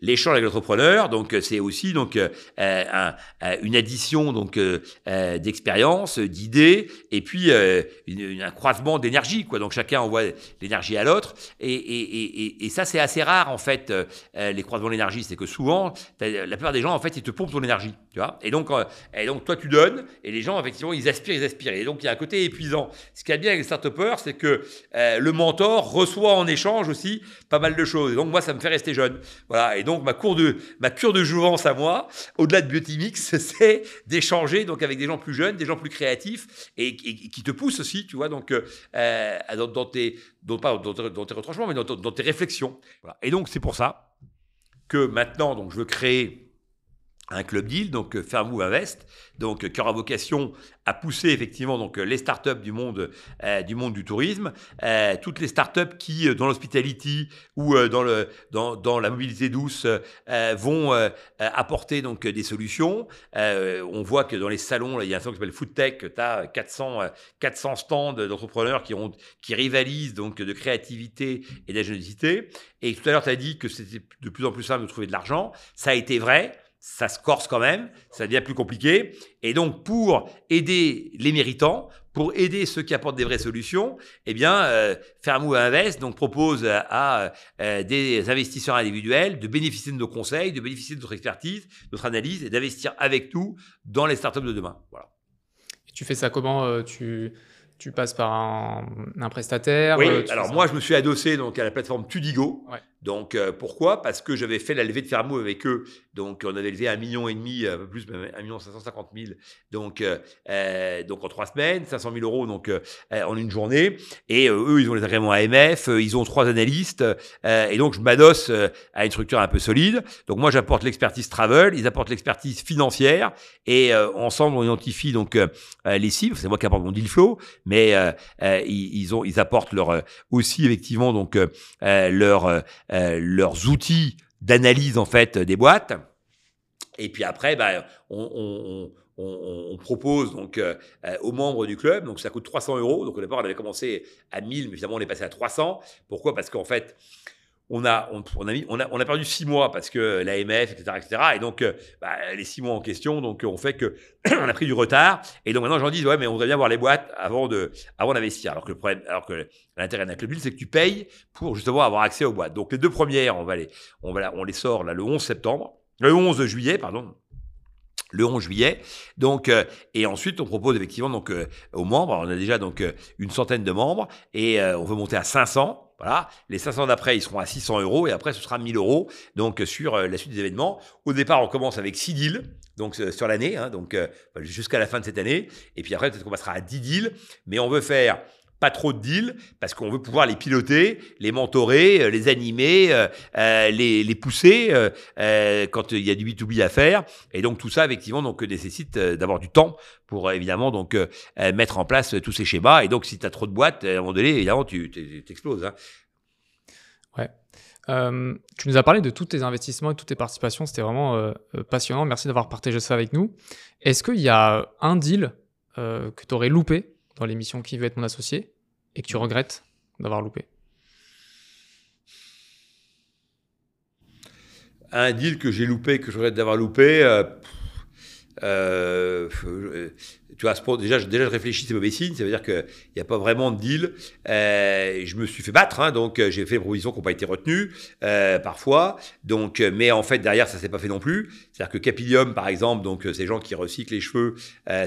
l'échange avec l'entrepreneur, donc c'est aussi donc euh, un, une addition donc euh, euh d'expérience, d'idées, et puis euh, un croisement d'énergie, quoi. Donc chacun envoie l'énergie à l'autre, et, ça c'est assez rare en fait les croisements d'énergie, c'est que souvent la plupart des gens en fait ils te pompent ton énergie, tu vois. Et donc et donc toi tu donnes et les gens, effectivement, ils aspirent, ils aspirent. Et donc, il y a un côté épuisant. Ce qui est bien avec les start c'est que euh, le mentor reçoit en échange aussi pas mal de choses. Donc, moi, ça me fait rester jeune. Voilà. Et donc, ma, cour de, ma cure de jouvence à moi, au-delà de Biotimix, (laughs) c'est d'échanger donc avec des gens plus jeunes, des gens plus créatifs et, qui te poussent aussi, tu vois, donc, euh, dans, tes, dans, pas dans, tes retranchements, mais dans, dans tes réflexions. Voilà. Et donc, c'est pour ça que maintenant, donc, je veux créer un club deal, donc euh, Fairmove Invest, donc qui aura vocation à pousser effectivement donc les startups du monde euh, du monde du tourisme, euh, toutes les startups qui dans l'hospitality ou dans le dans, dans, la mobilité douce vont apporter donc des solutions. on voit que dans les salons, il y a un salon qui s'appelle Foodtech, tu as 400 400 stands d'entrepreneurs qui ont qui rivalisent donc de créativité et d'ingéniosité. Et tout à l'heure tu as dit que c'était de plus en plus simple de trouver de l'argent, ça a été vrai ça se corse quand même, ça devient plus compliqué. Et donc, pour aider les méritants, pour aider ceux qui apportent des vraies solutions, eh bien, euh, Fairmove Invest donc, propose à euh, des investisseurs individuels de bénéficier de nos conseils, de bénéficier de notre expertise, de notre analyse et d'investir avec nous dans les startups de demain. Voilà. Et tu fais ça comment euh, tu tu passes par un, prestataire Oui, euh, alors moi je me suis adossé donc à la plateforme Tudigo. Donc euh, pourquoi? Parce que j'avais fait la levée de Fermo avec eux. Donc on avait levé un million et demi, un peu plus, un million cinq cent cinquante mille. Donc euh, donc en trois semaines, 500 000 euros donc en une journée. Et eux ils ont les agréments AMF, ils ont trois analystes. et donc je m'adosse à une structure un peu solide. Donc moi j'apporte l'expertise travel, ils apportent l'expertise financière et ensemble on identifie donc les cibles. C'est moi qui apporte mon deal flow mais euh, euh, ils, ils apportent leur, euh, aussi effectivement donc leur, leurs outils d'analyse en fait des boîtes. Et puis après, bah, on, propose donc aux membres du club, donc ça coûte 300 euros. Donc au départ, on avait commencé à 1000, mais finalement on est passé à 300. Pourquoi? Parce qu'en fait, on a, on, a perdu six mois parce que l'AMF, etc., etc. Et donc, euh, bah, les six mois en question, donc on fait que (clears throat) on a pris du retard. Et donc maintenant, j'en dis, ouais, mais on doit bien voir les boîtes avant de, avant d'investir. Alors que le problème, alors que l'intérêt d'un club c'est que tu payes pour justement avoir accès aux boîtes. Donc les deux premières, on va les, on va, on les sort là le 11 septembre, le 11 juillet, pardon le 11 juillet. Donc, euh, et ensuite, on propose effectivement donc euh, aux membres. on a déjà donc une centaine de membres et on veut monter à 500. Voilà. Les 500 d'après, ils seront à 600 euros et après, ce sera 1000 euros. Donc, sur euh, la suite des événements. Au départ, on commence avec 6 deals. Donc, euh, sur l'année. Hein, donc, euh, jusqu'à la fin de cette année. Et puis après, peut-être qu'on passera à 10 deals. Mais on veut faire pas trop de deals parce qu'on veut pouvoir les piloter, les mentorer, les animer, les, les, pousser quand il y a du B2B à faire. Et donc tout ça effectivement donc nécessite d'avoir du temps pour évidemment donc mettre en place tous ces schémas. Et donc si tu as trop de boîtes, à un moment donné, évidemment tu t'exploses. Hein. Ouais. Euh, tu nous as parlé de tous tes investissements et toutes tes participations. C'était vraiment euh, euh, passionnant. Merci d'avoir partagé ça avec nous. Est-ce qu'il y a un deal que tu aurais loupé l'émission Qui veut être mon associé et que tu regrettes d'avoir loupé Un deal que j'ai loupé, que je regrette d'avoir loupé. Tu vois, déjà, déjà, je réfléchis, c'est mauvais signe. Ça veut dire qu'il n'y a pas vraiment de deal. Euh, je me suis fait battre, hein, donc euh, j'ai fait des propositions qui n'ont pas été retenues euh, parfois. Donc, mais en fait, derrière, ça s'est pas fait non plus. C'est-à-dire que Capilium, par exemple, donc ces gens qui recyclent les cheveux,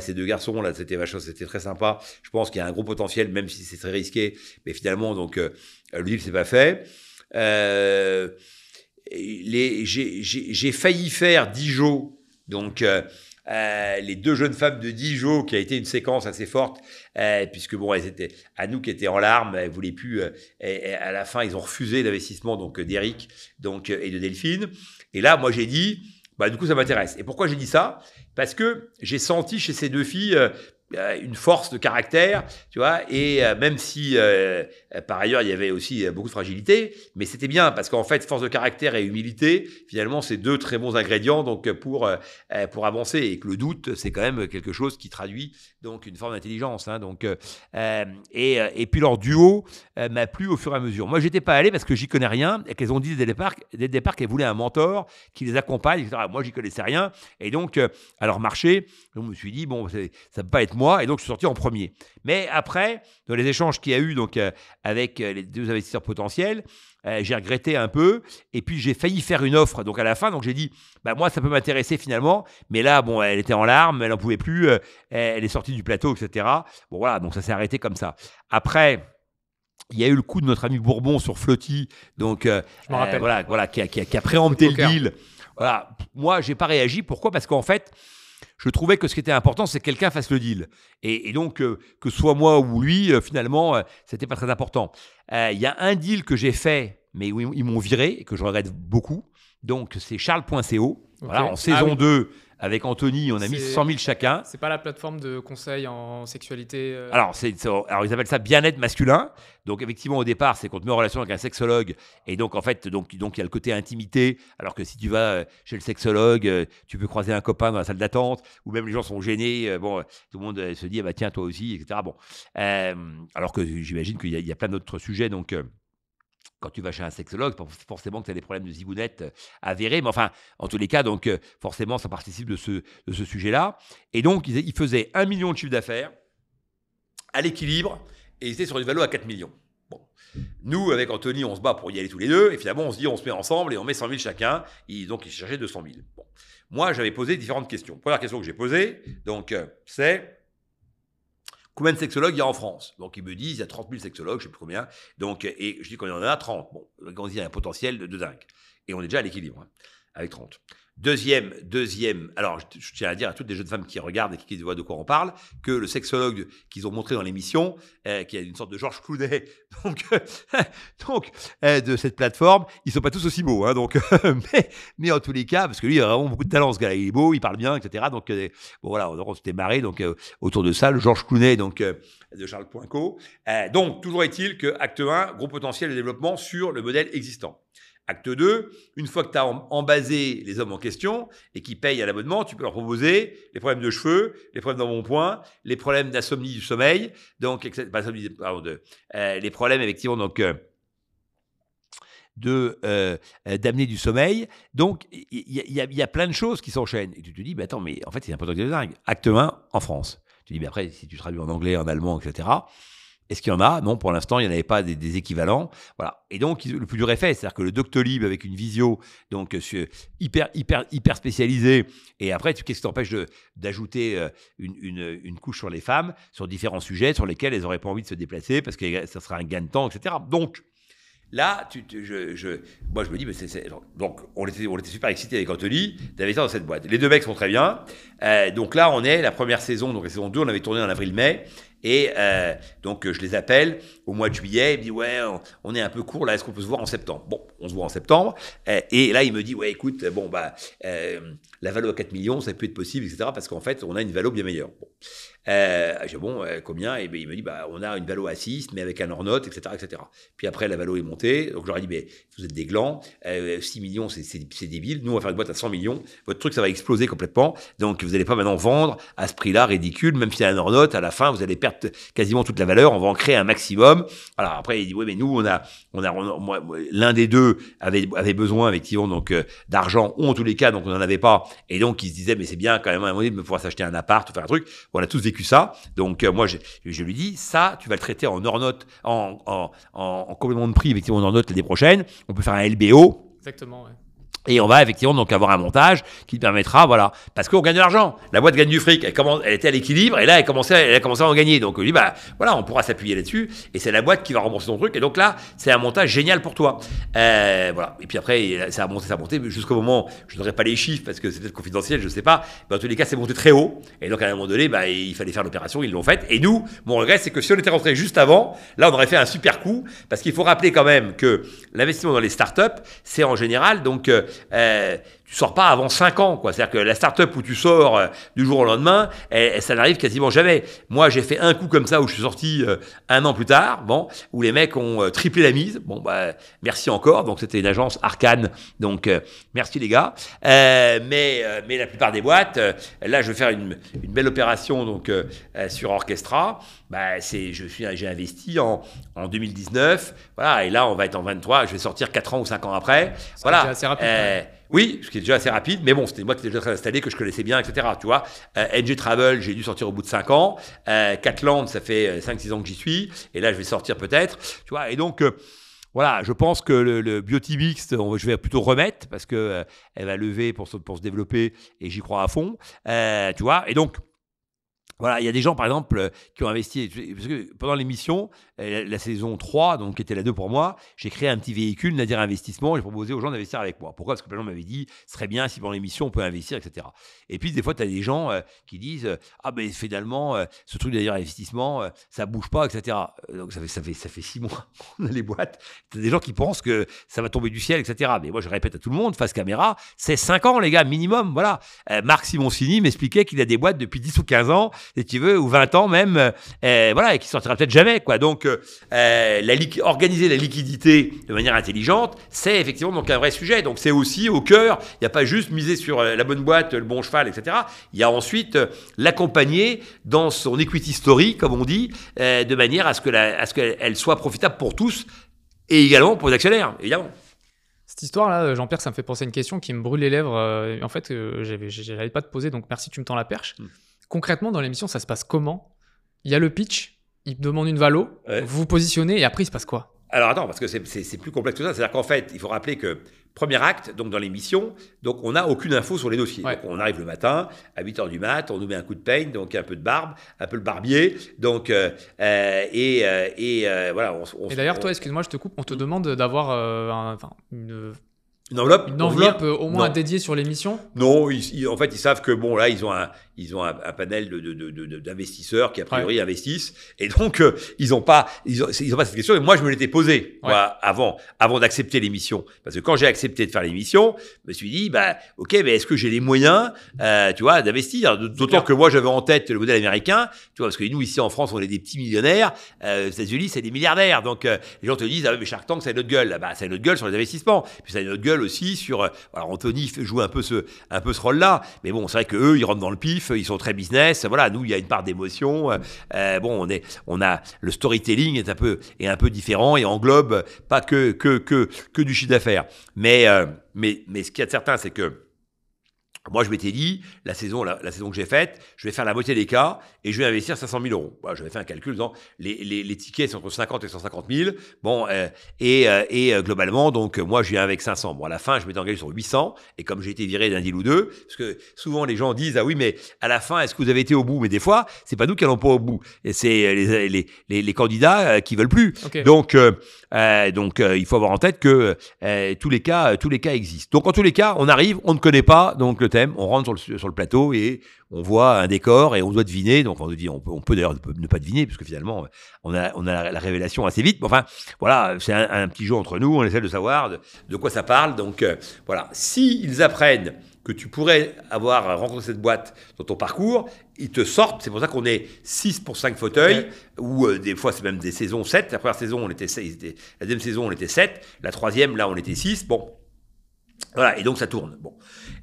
ces deux garçons là, c'était vachement, c'était très sympa. Je pense qu'il y a un gros potentiel, même si c'est très risqué. Mais finalement, donc le deal s'est pas fait. j'ai failli faire Dijon, donc euh, les deux jeunes femmes de Dijon, qui a été une séquence assez forte, euh, puisque bon, elles étaient à nous qui étaient en larmes, elles voulaient plus. Euh, et, à la fin, ils ont refusé l'investissement donc d'Eric donc et de Delphine. Et là, moi, j'ai dit, bah du coup, ça m'intéresse. Et pourquoi j'ai dit ça? Parce que j'ai senti chez ces deux filles une force de caractère, tu vois, et euh, même si euh, par ailleurs il y avait aussi euh, beaucoup de fragilité, mais c'était bien parce qu'en fait force de caractère et humilité, finalement c'est deux très bons ingrédients donc pour pour avancer et que le doute c'est quand même quelque chose qui traduit donc une forme d'intelligence, hein, donc et et puis leur duo m'a plu au fur et à mesure. Moi j'étais pas allé parce que j'y connais rien et qu'elles ont dit dès le départ dès le départ qu'elles voulaient un mentor qui les accompagne, etc. Moi j'y connaissais rien et donc à leur marché, je me suis dit bon ça peut pas être moi, et donc je suis sorti en premier. Mais après, dans les échanges qu'il y a eu donc, euh, avec euh, les deux investisseurs potentiels, euh, j'ai regretté un peu, et puis j'ai failli faire une offre. Donc à la fin, donc j'ai dit, bah, moi, ça peut m'intéresser finalement, mais là, bon, elle était en larmes, elle n'en pouvait plus, elle est sortie du plateau, etc. Bon voilà, donc ça s'est arrêté comme ça. Après, il y a eu le coup de notre ami Bourbon sur Flotti, donc voilà, voilà, qui a, qui a préempté le deal. Voilà, moi, j'ai pas réagi. Pourquoi? Parce qu'en fait, je trouvais que ce qui était important, c'est que quelqu'un fasse le deal. Et, donc, euh, que ce soit moi ou lui, euh, finalement, euh, c'était pas très important. Il y a un deal que j'ai fait, mais où ils m'ont viré et que je regrette beaucoup. Donc, c'est Charles.co. Voilà, en saison 2, ah avec Anthony, on a mis 100 000 chacun. C'est pas la plateforme de conseil en sexualité euh alors, c'est, alors, ils appellent ça bien-être masculin. Donc, effectivement, au départ, c'est qu'on te met en relation avec un sexologue. Et donc, en fait, donc, donc il y a le côté intimité. Alors que si tu vas euh, chez le sexologue, euh, tu peux croiser un copain dans la salle d'attente, ou même les gens sont gênés. Bon, tout le monde se dit, ah bah, tiens, toi aussi, etc. Bon. alors que j'imagine qu'il y, y, a plein d'autres sujets. Donc, quand tu vas chez un sexologue, forcément que tu as des problèmes de zigounette euh, avérés, mais enfin, en tous les cas, donc euh, forcément, ça participe de ce, sujet-là. Et donc, il faisait un million de chiffre d'affaires à l'équilibre et ils étaient sur une valeur à 4 millions. Bon. Nous, avec Anthony, on se bat pour y aller tous les deux, et finalement, on se dit, on se met ensemble et on met 100 000 chacun. Et donc, ils cherchaient 200 000. Bon. Moi, j'avais posé différentes questions. Première question que j'ai posée, donc, euh, c'est combien de sexologues il y a en France? Donc ils me disent, il y a 30 000 sexologues, je ne sais plus combien. Donc, et je dis qu'on en a 30. Bon, on dit, il y a un potentiel de, dingue. Et on est déjà à l'équilibre, hein, avec 30. Deuxième, deuxième, alors je, tiens à dire à toutes les jeunes femmes qui regardent et qui, voient de quoi on parle, que le sexologue qu'ils ont montré dans l'émission, euh, qui est une sorte de Georges Clooney, (laughs) (laughs) donc, euh, de cette plateforme, ils sont pas tous aussi beaux, hein, donc, (laughs) mais, en tous les cas, parce que lui il a vraiment beaucoup de talent, ce gars-là, il est beau, il parle bien, etc. Donc euh, bon voilà, on, on s'était marré donc autour de ça, le Georges Clooney, donc de Charles Poinco. donc toujours est-il que acte 1, gros potentiel de développement sur le modèle existant. Acte 2, une fois que tu as embasé les hommes en question et qui payent à l'abonnement, tu peux leur proposer les problèmes de cheveux, les problèmes d'embonpoint, les problèmes d'insomnie du sommeil, donc de, euh, les problèmes effectivement donc euh, de euh, d'amener du sommeil. Donc il y, a plein de choses qui s'enchaînent et tu te dis, bah, attends, mais en fait c'est un potentiel de dingue. Acte 1 en France. Tu dis, mais après si tu traduis en anglais, en allemand, etc. Est-ce qu'il y en a? Non, pour l'instant, il n'y en avait pas des, équivalents. Voilà. Et donc, le plus dur est fait, c'est-à-dire que le Doctolib avec une visio, donc euh, hyper, hyper, hyper spécialisée, et après, qu'est-ce qui t'empêche d'ajouter euh, une, couche sur les femmes, sur différents sujets sur lesquels elles n'auraient pas envie de se déplacer parce que ça sera un gain de temps, etc. Donc, Là, tu, je, moi, je me dis, mais donc, on était, super excités avec Anthony d'investir dans cette boîte. Les deux mecs sont très bien. Euh, donc là, on est la première saison, donc la saison 2, on avait tourné en avril-mai. Et euh, donc, je les appelle au mois de juillet. Il me dit, ouais, on est un peu court là, est-ce qu'on peut se voir en septembre? Bon, on se voit en septembre. Euh, et là, il me dit, ouais, écoute, bon, bah, euh, la valo à 4 millions, ça peut être possible, etc. Parce qu'en fait, on a une valo bien meilleure. Bon. Euh, j'ai bon, euh, combien? Et ben, il me dit, bah, on a une valo à 6, mais avec un hors-note, etc., etc. Puis après, la valo est montée. Donc, je leur ai dit, mais vous êtes des glands. 6 millions, c'est débile. Nous, on va faire une boîte à 100 millions. Votre truc, ça va exploser complètement. Donc, vous n'allez pas maintenant vendre à ce prix-là ridicule, même a un hors-note. À la fin, vous allez perdre quasiment toute la valeur, on va en créer un maximum. Alors après, il dit, oui, mais nous, on a, on a, moi, l'un des deux avait, avait besoin, effectivement, donc, euh, d'argent, ou en tous les cas, donc on n'en avait pas. Et donc, il se disait, mais c'est bien quand même à un moment donné de pouvoir s'acheter un appart ou faire un truc. on a tous vécu ça. Donc, euh, moi, je, lui dis, ça, tu vas le traiter en hors note, en, en, en, en complément de prix, effectivement, en hors note l'année prochaine. On peut faire un LBO. Exactement. Et on va effectivement donc avoir un montage qui permettra, voilà, parce qu'on gagne de l'argent. La boîte gagne du fric. Elle, commence, elle était à l'équilibre et là, elle, commençait, elle a commencé à en gagner. Donc, lui, bah, voilà, on pourra s'appuyer là-dessus. Et c'est la boîte qui va rembourser ton truc. Et donc là, c'est un montage génial pour toi. Euh, voilà. Et puis après, ça a monté, ça a monté jusqu'au moment, je n'aurai pas les chiffres parce que c'est peut-être confidentiel, je sais pas. Mais en tous les cas, c'est monté très haut. Et donc, à un moment donné, bah, il fallait faire l'opération. Ils l'ont faite. Et nous, mon regret, c'est que si on était rentré juste avant, là, on aurait fait un super coup. Parce qu'il faut rappeler quand même que l'investissement dans les startups, c'est en général, donc, euh, euh tu sors pas avant 5 ans, quoi. C'est-à-dire que la start-up où tu sors euh, du jour au lendemain, ça n'arrive quasiment jamais. Moi, j'ai fait un coup comme ça où je suis sorti euh, un an plus tard, bon, où les mecs ont euh, triplé la mise. Bon, bah, merci encore. Donc, c'était une agence arcane. Donc, merci les gars. mais, mais la plupart des boîtes, là, je vais faire une, une belle opération donc sur Orchestra. Bah, c'est, je suis, j'ai investi en, en 2019. Voilà. Et là, on va être en 23. Je vais sortir 4 ans ou 5 ans après. voilà. assez rapide. Oui, ce qui est déjà assez rapide, mais bon, c'était moi qui étais déjà très installé, que je connaissais bien, etc. Tu vois, euh, NG Travel, j'ai dû sortir au bout de 5 ans. Euh, Catland, ça fait 5-6 ans que j'y suis, et là, je vais sortir peut-être. Tu vois, et donc. Euh, voilà, je pense que le, le Beauty je vais plutôt remettre parce que euh, elle va lever pour se, se développer et j'y crois à fond. Euh, tu vois, et donc voilà, il y a des gens, par exemple, euh, qui ont investi. Parce que pendant l'émission, euh, la, saison 3, donc qui était la 2 pour moi, j'ai créé un petit véhicule, Nadir Investissement, j'ai proposé aux gens d'investir avec moi. Pourquoi? Parce que plein de gens m'avaient dit, ce serait bien si pendant l'émission, on peut investir, etc. Et puis, des fois, tu as des gens euh, qui disent, ah ben finalement, ce truc Nadir Investissement, ça bouge pas, etc. Donc, ça fait, ça fait, ça fait six mois (laughs) qu'on a les boîtes. Tu as des gens qui pensent que ça va tomber du ciel, etc. Mais moi, je répète à tout le monde, face caméra, c'est 5 ans, les gars, minimum. Voilà. Marc Simoncini m'expliquait qu'il a des boîtes depuis 10 ou 15 ans si tu veux, ou 20 ans même, euh, voilà, et qui sortira peut-être jamais, quoi. Donc, euh, la organiser la liquidité de manière intelligente, c'est effectivement donc un vrai sujet. Donc, c'est aussi au cœur. Il n'y a pas juste miser sur euh, la bonne boîte, le bon cheval, etc. Il y a ensuite l'accompagner dans son equity story, comme on dit, de manière à ce qu'elle soit profitable pour tous et également pour les actionnaires, évidemment. Cette histoire-là, Jean-Pierre, ça me fait penser à une question qui me brûle les lèvres. en fait, je n'avais pas te poser, donc merci, tu me tends la perche. Hmm concrètement, dans l'émission, ça se passe comment? Il y a le pitch, il demande une valo, vous vous positionnez et après, il se passe quoi? Alors attends, parce que c'est plus complexe que ça. C'est-à-dire qu'en fait, il faut rappeler que premier acte, donc dans l'émission, donc on n'a aucune info sur les dossiers. on arrive le matin, à 8h du mat, on nous met un coup de peigne, donc un peu de barbe, un peu le barbier. Donc, euh, euh, et, euh, et voilà. et d'ailleurs, toi, excuse-moi, je te coupe, on te demande d'avoir une une enveloppe? Une enveloppe au moins dédiée sur l'émission? Non, en fait, ils savent que bon, là, ils ont un, ils ont un, panel d'investisseurs qui a priori investissent. Et donc euh, ils n'ont pas ils ont, ils ont, pas cette question. Et moi je me l'étais posé avant avant d'accepter l'émission. Parce que quand j'ai accepté de faire l'émission je me suis dit bah ok mais est-ce que j'ai les moyens euh, tu vois d'investir? D'autant que moi j'avais en tête le modèle américain tu vois parce que nous ici en France on est des petits millionnaires. Euh, aux États-Unis c'est des milliardaires. Donc euh, les gens te disent ah mais Shark Tank ça a notre gueule. Bah ça a notre gueule sur les investissements. Puis ça a notre gueule aussi sur euh, alors Anthony joue un peu ce un peu ce rôle là mais bon c'est vrai que eux ils rentrent dans le pif ils sont très business. Voilà, nous, il y a une part d'émotion. Euh, bon, on est, on a le storytelling est un peu, est un peu différent et englobe pas que que que que du chiffre d'affaires. Mais euh, mais mais ce qui est certain, c'est que moi, je m'étais dit, la saison, la, saison que j'ai faite, je vais faire la moitié des cas et je vais investir 500 000 euros. Voilà, J'avais fait un calcul dans les, les, les, tickets sont entre 50 et 150 000. Bon, euh, et, euh, et euh, globalement, donc moi, je viens avec 500. Bon, à la fin, je m'étais engagé sur 800 et comme j'ai été viré d'un deal ou deux, parce que souvent les gens disent ah oui, mais à la fin, est-ce que vous avez été au bout? Mais des fois, c'est pas nous qui allons pas au bout, c'est les, les, les, les, candidats qui veulent plus. Donc, donc, il faut avoir en tête que tous les cas, tous les cas existent. Donc, en tous les cas, on arrive, on ne connaît pas donc le on rentre sur le, sur le, plateau et on voit un décor et on doit deviner. Donc on, dit, on peut, on peut d'ailleurs ne pas deviner, puisque finalement, on a, on a la, révélation assez vite. enfin, voilà, c'est un, petit jeu entre nous, on essaie de savoir de, quoi ça parle. Donc euh, voilà, s'ils apprennent que tu pourrais avoir rencontré cette boîte dans ton parcours, ils te sortent. C'est pour ça qu'on est 6 pour 5 fauteuils, ou euh, des fois c'est même des saisons 7. La première saison, on était, 6, la deuxième saison, on était 7. La troisième, là, on était 6. Bon, voilà, et donc ça tourne. Bon.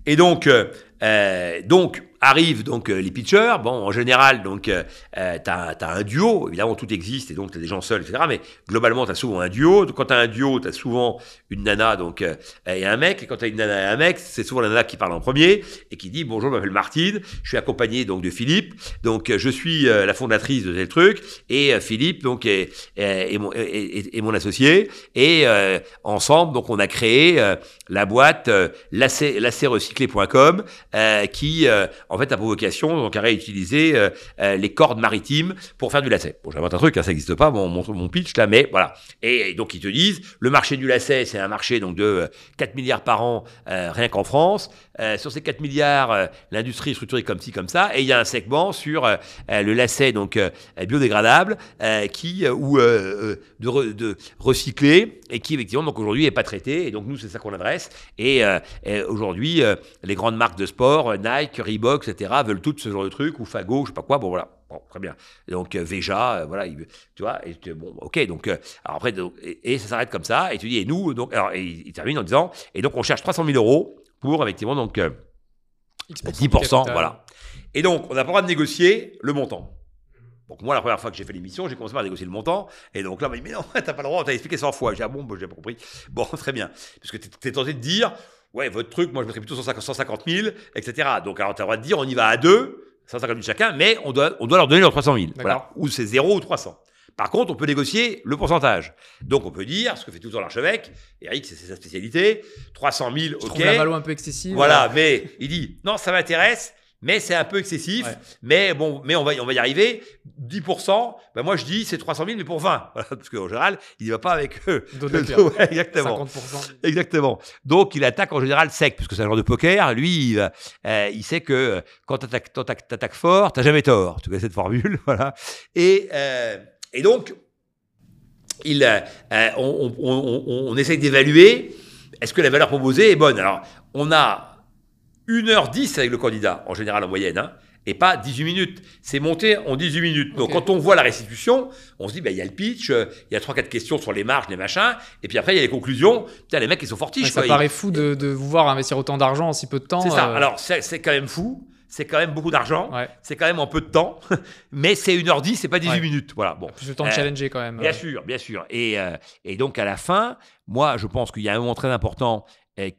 Et donc, euh, donc arrivent donc euh, les pitchers. Bon, en général, donc euh, euh tu as, un duo. Évidemment, tout existe et donc tu as des gens seuls, etc. Mais globalement, tu as souvent un duo. Quand tu as un duo, tu as souvent une nana donc et un mec. Et quand tu as une nana et un mec, c'est souvent la nana qui parle en premier et qui dit bonjour, je m'appelle Martine. Je suis accompagné donc de Philippe. Donc je suis la fondatrice de tel truc et Philippe donc est, mon, associé. Et ensemble, donc on a créé la boîte lacetrecyclé.com qui en fait, a pour vocation donc, à réutiliser euh, euh, les cordes maritimes pour faire du lacet. Bon, j'invente un truc, hein, ça n'existe pas, mon, mon, mon, pitch là, mais voilà. Et, donc, ils te disent, le marché du lacet, c'est un marché donc de 4 euh, milliards par an, rien qu'en France. sur ces 4 milliards, l'industrie est structurée comme ci, comme ça, et il y a un segment sur le lacet donc biodégradable qui ou de, de recyclé et qui effectivement donc aujourd'hui est pas traité. Et donc nous, c'est ça qu'on adresse. Et aujourd'hui, les grandes marques de sport, Nike, Reebok etc., veulent toutes ce genre de trucs, ou Fago, je sais pas quoi, bon voilà. Bon, très bien. Donc euh, Veja, euh, voilà, il, tu vois, et, bon, ok, donc, euh, alors après, et, ça s'arrête comme ça, et tu dis, et nous, donc, alors, il, termine en disant, et donc on cherche 300 000 euros pour, effectivement, donc, 10%, voilà. Et donc, on n'a pas le droit de négocier le montant. Donc moi, la première fois que j'ai fait l'émission, j'ai commencé par négocier le montant. Et donc là, on m'a dit, mais non, (laughs) t'as pas le droit, on t'a expliqué 100 fois. J'ai dit, ah bon, bah, j'ai pas compris. Bon, (laughs) très bien. Parce que tu es tenté de dire, ouais, votre truc, moi je mettrais plutôt 150 000, etc. Donc alors tu as le droit de dire, on y va à deux, 150 000 chacun, mais on doit, on doit leur donner leurs 300 000. Voilà. Ou c'est 0 ou 300. Par contre, on peut négocier le pourcentage. Donc, on peut dire, ce que fait tout le temps l'archevêque, Eric, c'est sa spécialité, 300 000, ok. la valeur un peu excessive. Voilà, mais il dit, non, ça m'intéresse, mais c'est un peu excessif. Mais bon, mais on va, on va y arriver. 10%, ben moi je dis c'est 300 000, mais pour 20. (laughs) parce qu'en général, il ne va pas avec eux. (laughs) ouais, exactement. 50%. Exactement. Donc il attaque en général sec, puisque c'est un genre de poker. Lui, il, euh, il sait que quand tu attaques, attaques, fort, tu n'as jamais tort. Tu connais cette formule. (laughs) voilà. Et, euh, et donc, il, euh, on, on, on, on essaye d'évaluer est-ce que la valeur proposée est bonne. Alors, on a 1h10 avec le candidat, en général en moyenne, hein, et pas 18 minutes. C'est monté en 18 minutes. Donc quand on voit la restitution, on se dit, bah, il y a le pitch, euh, il y a 3-4 questions sur les marges, les machins, et puis après il y a les conclusions. Putain, les mecs, ils sont fortiches. ça paraît fou de, de, vous voir investir autant d'argent en si peu de temps. C'est ça. Euh. Alors c'est quand même fou. C'est quand même beaucoup d'argent, c'est quand même en peu de temps, (laughs) mais c'est 1h10, c'est pas 18 minutes. Voilà, bon. Plus de temps de euh, challenger quand même. Bien sûr, bien sûr. Et, et donc à la fin, moi je pense qu'il y a un moment très important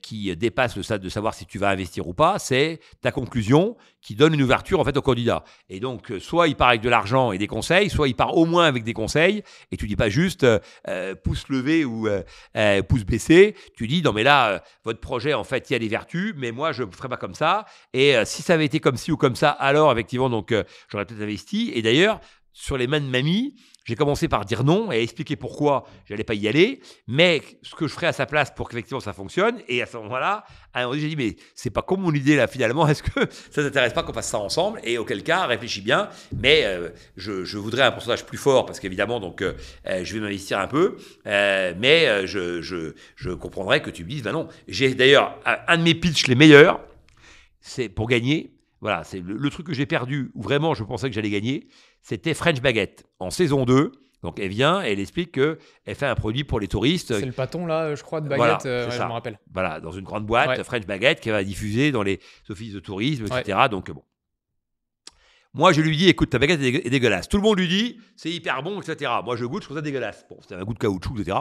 qui dépasse le stade de savoir si tu vas investir ou pas, c'est ta conclusion qui donne une ouverture en fait au candidat. Et donc, euh, soit il part avec de l'argent et des conseils, soit il part au moins avec des conseils, et tu dis pas juste euh, euh, pouce levé ou pouce baissé, tu dis non mais là, votre projet en fait il y a des vertus, mais moi je ne ferai pas comme ça, et si ça avait été comme ci ou comme ça, alors effectivement donc j'aurais peut-être investi. Et d'ailleurs, sur les mains de mamie, j'ai commencé par dire non et expliquer pourquoi j'allais pas y aller, mais ce que je ferais à sa place pour qu'effectivement ça fonctionne. Et à ce moment-là, j'ai dit mais c'est pas comme mon idée là finalement. (laughs) Est-ce que ça t'intéresse pas qu'on fasse ça ensemble? Et auquel cas, réfléchis bien. Mais euh, je, voudrais un pourcentage plus fort parce qu'évidemment donc euh, euh, je vais m'investir un peu, mais je, comprendrais que tu me dises ben non. J'ai d'ailleurs un de mes pitchs les meilleurs, c'est pour gagner. Voilà, c'est le, truc que j'ai perdu où vraiment je pensais que j'allais gagner c'était French Baguette en saison 2. Donc elle vient et elle explique qu'elle fait un produit pour les touristes. C'est le pâton là, je crois, de baguette, euh, je me rappelle. Voilà, dans une grande boîte, French Baguette, qui va diffuser dans les offices de tourisme, etc. Donc bon. Moi, je lui dis, écoute, ta baguette est dégueulasse. Tout le monde lui dit, c'est hyper bon, etc. Moi, je goûte, je trouve ça dégueulasse. Bon, c'est un goût de caoutchouc, etc.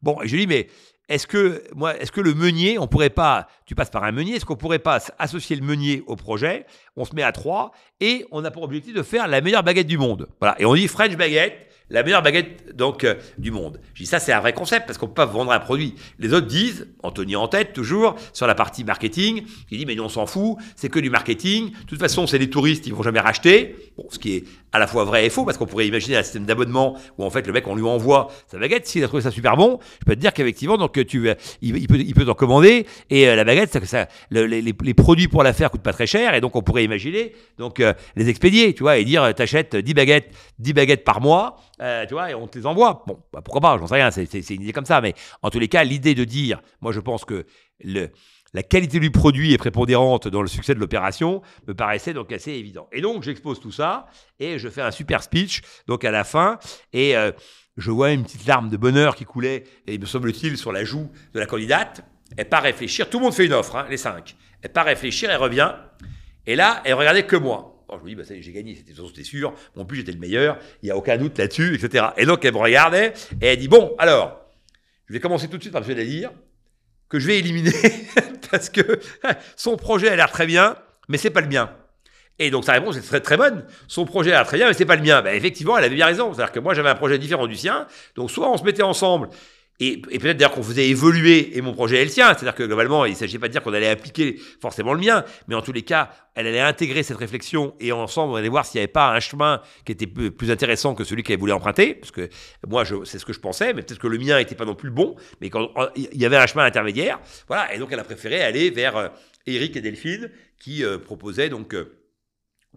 Bon, et je lui dis, mais est-ce que, moi, est-ce que le meunier, on pourrait pas, tu passes par un meunier, est-ce qu'on pourrait pas associer le meunier au projet? On se met à trois et on a pour objectif de faire la meilleure baguette du monde. Voilà. Et on dit French baguette, la meilleure baguette donc euh, du monde. Je dis ça c'est un vrai concept parce qu'on peut pas vendre un produit. Les autres disent, Anthony en tête toujours sur la partie marketing, il dit mais nous on s'en fout, c'est que du marketing. De toute façon c'est les touristes, ils vont jamais racheter. Bon, ce qui est à la fois vrai et faux parce qu'on pourrait imaginer un système d'abonnement où en fait le mec on lui envoie sa baguette, s'il a trouvé ça super bon, je peux te dire qu'effectivement donc tu il, peut il peut t'en commander et euh, la baguette ça, ça les, produits pour la faire coûtent pas très cher et donc on pourrait imaginer donc euh, les expédier, tu vois, et dire t'achètes 10 baguettes 10 baguettes par mois euh, tu vois, et on te les envoie. Bon, bah, pourquoi pas, j'en sais rien, c'est une idée comme ça. Mais en tous les cas, l'idée de dire, moi je pense que le, la qualité du produit est prépondérante dans le succès de l'opération, me paraissait donc assez évident. Et donc j'expose tout ça et je fais un super speech, donc à la fin, et euh, je vois une petite larme de bonheur qui coulait, et me semble-t-il, sur la joue de la candidate. Elle part réfléchir, tout le monde fait une offre, hein, les cinq. Elle part réfléchir, elle revient, et là, elle regardait que moi. Oh, je me dis, bah, j'ai gagné, c'était sûr, mon plus j'étais le meilleur, il n'y a aucun doute là-dessus, etc. Et donc elle me regardait et elle dit, bon, alors, je vais commencer tout de suite par me faire dire que je vais éliminer (laughs) parce que (laughs) son projet a l'air très bien, mais c'est pas le mien. Et donc sa réponse est très très bonne. Son projet a l'air très bien, mais c'est pas le mien. Ben, effectivement, elle avait bien raison. C'est-à-dire que moi j'avais un projet différent du sien. Donc soit on se mettait ensemble et, peut-être d'ailleurs qu'on faisait évoluer et mon projet est le sien. C'est-à-dire que globalement, il ne s'agit pas de dire qu'on allait appliquer forcément le mien, mais en tous les cas, elle allait intégrer cette réflexion et ensemble, on allait voir s'il n'y avait pas un chemin qui était plus intéressant que celui qu'elle voulait emprunter. Parce que moi, c'est ce que je pensais, mais peut-être que le mien n'était pas non plus le bon, mais quand il y avait un chemin intermédiaire. Voilà, et donc elle a préféré aller vers euh, Eric et Delphine qui euh, proposaient donc. Euh,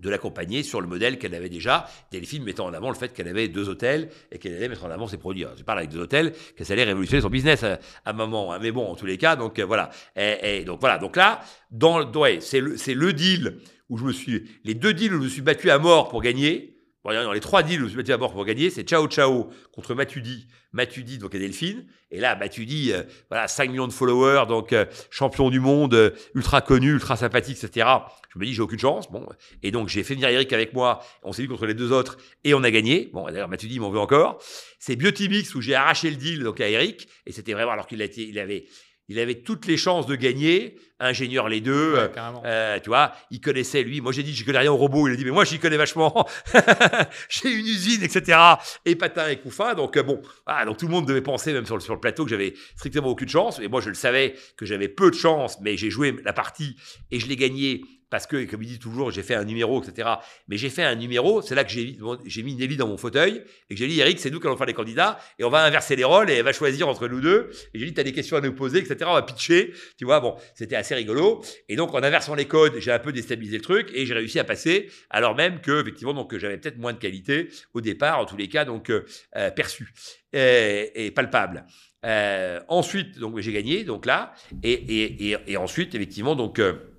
de l'accompagner sur le modèle qu'elle avait déjà, Delphine mettant en avant le fait qu'elle avait deux hôtels et qu'elle allait mettre en avant ses produits. je parle avec deux hôtels, qu'elle allait révolutionner son business à, un moment. Hein. Mais bon, en tous les cas, donc euh, voilà. Et, donc voilà. Donc là, dans, ouais, c'est le, le deal où je me suis, les deux deals où je me suis battu à mort pour gagner. Dans les trois deals où je me suis battu à mort pour gagner, c'est Ciao Ciao contre Matudi, Matudi donc et Delphine. Et là, Matudi, euh, voilà, 5 millions de followers, donc euh, champion du monde, ultra connu, ultra sympathique, etc. Je me dis, j'ai aucune chance. Bon, et donc j'ai fait venir Eric avec moi. On s'est dit contre les deux autres et on a gagné. Bon, d'ailleurs, il m'en veut encore. C'est Biotimix où j'ai arraché le deal donc à Eric et c'était vraiment alors qu'il il avait il avait toutes les chances de gagner. Ingénieur les deux, Ouais, euh, euh, tu vois, il connaissait lui. Moi j'ai dit je connais rien au robot. Il a dit mais moi j'y connais vachement. (laughs) j'ai une usine, etc. Et patin et couffin. Donc euh, bon, ah, donc tout le monde devait penser même sur le, sur le plateau que j'avais strictement aucune chance. Et moi je le savais que j'avais peu de chance, mais j'ai joué la partie et je l'ai gagné parce que, comme il dit toujours, j'ai fait un numéro, etc. Mais j'ai fait un numéro, c'est là que j'ai mis Nelly dans mon fauteuil et que j'ai dit, Eric, c'est nous qui allons faire les candidats et on va inverser les rôles et elle va choisir entre nous deux. Et j'ai dit, tu as des questions à nous poser, etc. On va pitcher. Tu vois, bon, c'était assez rigolo. Et donc, en inversant les codes, j'ai un peu déstabilisé le truc et j'ai réussi à passer, alors même que, effectivement, donc, j'avais peut-être moins de qualité au départ, en tous les cas, donc, euh, euh, perçu et, palpable. Euh, ensuite, donc, j'ai gagné, donc là, et ensuite, effectivement, donc, euh,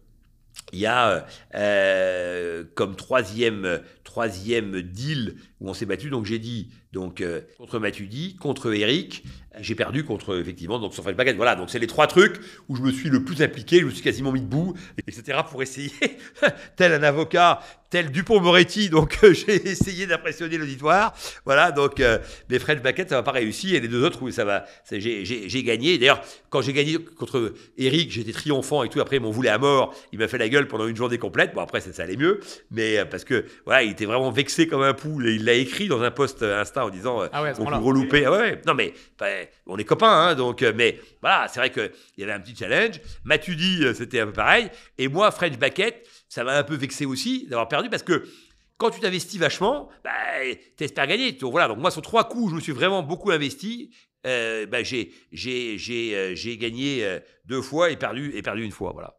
il y a euh, comme troisième, troisième deal où on s'est battu. Donc j'ai dit donc euh, contre Mathudi, contre Eric, j'ai perdu contre effectivement donc sur Fred Baguette. Voilà, donc c'est les trois trucs où je me suis le plus impliqué, je me suis quasiment mis debout, etc. pour essayer, (laughs) tel un avocat, tel Dupont-Moretti. Donc euh, j'ai essayé d'impressionner l'auditoire. Voilà, donc euh, mais Fred Baguette ça va pas réussi et les deux autres où ça va, j'ai- gagné. D'ailleurs quand j'ai gagné contre Eric, j'étais triomphant et tout. Après ils m'ont voulu à mort, il m'a fait la gueule pendant une journée complète. Bon après ça, allait mieux, mais euh, parce que voilà il était vraiment vexé comme un poule et il l'a écrit dans un post euh, En disant euh, Ah ouais, plus gros loupé. Ah ouais, ouais. non mais on est copains, hein, donc euh, mais voilà, c'est vrai que il y avait un petit challenge. Mathudi, euh, c'était un peu pareil, et moi French Baquette, ça m'a un peu vexé aussi d'avoir perdu parce que quand tu t'investis vachement, bah, t'espères gagner. Donc voilà, donc moi sur trois coups, je me suis vraiment beaucoup investi. Euh, bah, j'ai j'ai j'ai euh, j'ai gagné euh, deux fois et perdu et perdu une fois, voilà.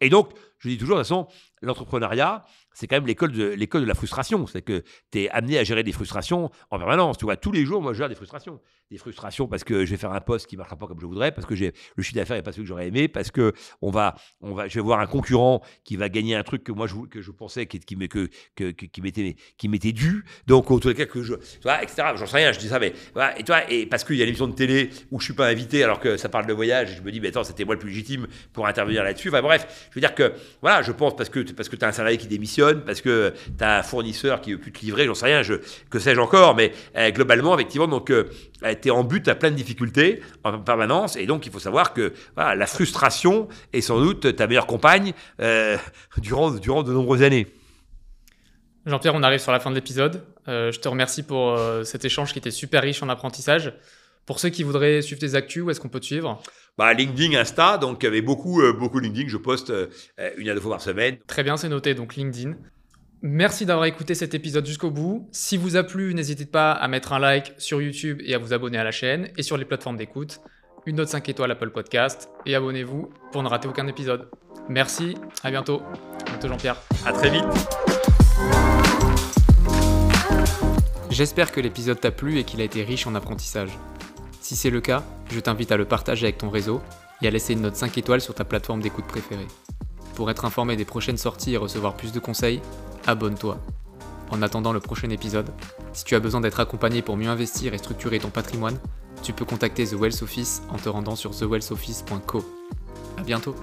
Et donc, je dis toujours, de toute façon, l'entrepreneuriat, c'est quand même l'école de, l'école de la frustration. C'est que tu es amené à gérer des frustrations en permanence. Tu vois, tous les jours, moi, je gère des frustrations. Des frustrations parce que je vais faire un poste qui ne marchera pas comme je voudrais, parce que le chiffre d'affaires n'est pas celui que j'aurais aimé, parce que on va, on va, je vais voir un concurrent qui va gagner un truc que moi, je, que je pensais qui, qui, qui, m'était, qui m'était dû. Donc, en tous les cas, que je, tu vois, etc. J'en sais rien, je dis ça, mais. Et, toi, et parce qu'il y a l'émission de télé où je suis pas invité alors que ça parle de voyage, je me dis, mais attends, c'était moi le plus légitime pour intervenir là-dessus. Enfin, bref, je veux dire que, voilà, je pense parce que, parce que tu as un salarié qui démissionne, parce que tu as un fournisseur qui veut plus te livrer, j'en sais rien, que sais-je encore, mais euh, globalement, effectivement, donc, tu es en but à plein de difficultés en permanence, et donc il faut savoir que la frustration est sans doute ta meilleure compagne euh, durant, durant de nombreuses années. Jean-Pierre, on arrive sur la fin de l'épisode. Euh, je te remercie pour euh, cet échange qui était super riche en apprentissage. Pour ceux qui voudraient suivre tes actus, où est-ce qu'on peut te suivre? Bah, LinkedIn, Insta, donc avec beaucoup, euh, beaucoup LinkedIn, je poste euh, une à deux fois par semaine. Très bien, c'est noté, donc LinkedIn. Merci d'avoir écouté cet épisode jusqu'au bout. Si vous a plu, n'hésitez pas à mettre un like sur YouTube et à vous abonner à la chaîne et sur les plateformes d'écoute. Une note 5 étoiles Apple Podcast et abonnez-vous pour ne rater aucun épisode. Merci, à bientôt. À bientôt Jean-Pierre. À très vite. J'espère que l'épisode t'a plu et qu'il a été riche en apprentissage. Si c'est le cas, je t'invite à le partager avec ton réseau et à laisser une note 5 étoiles sur ta plateforme d'écoute préférée. Pour être informé des prochaines sorties et recevoir plus de conseils, abonne-toi. En attendant le prochain épisode, si tu as besoin d'être accompagné pour mieux investir et structurer ton patrimoine, tu peux contacter The Wealth Office en te rendant sur thewealthoffice.co. À bientôt.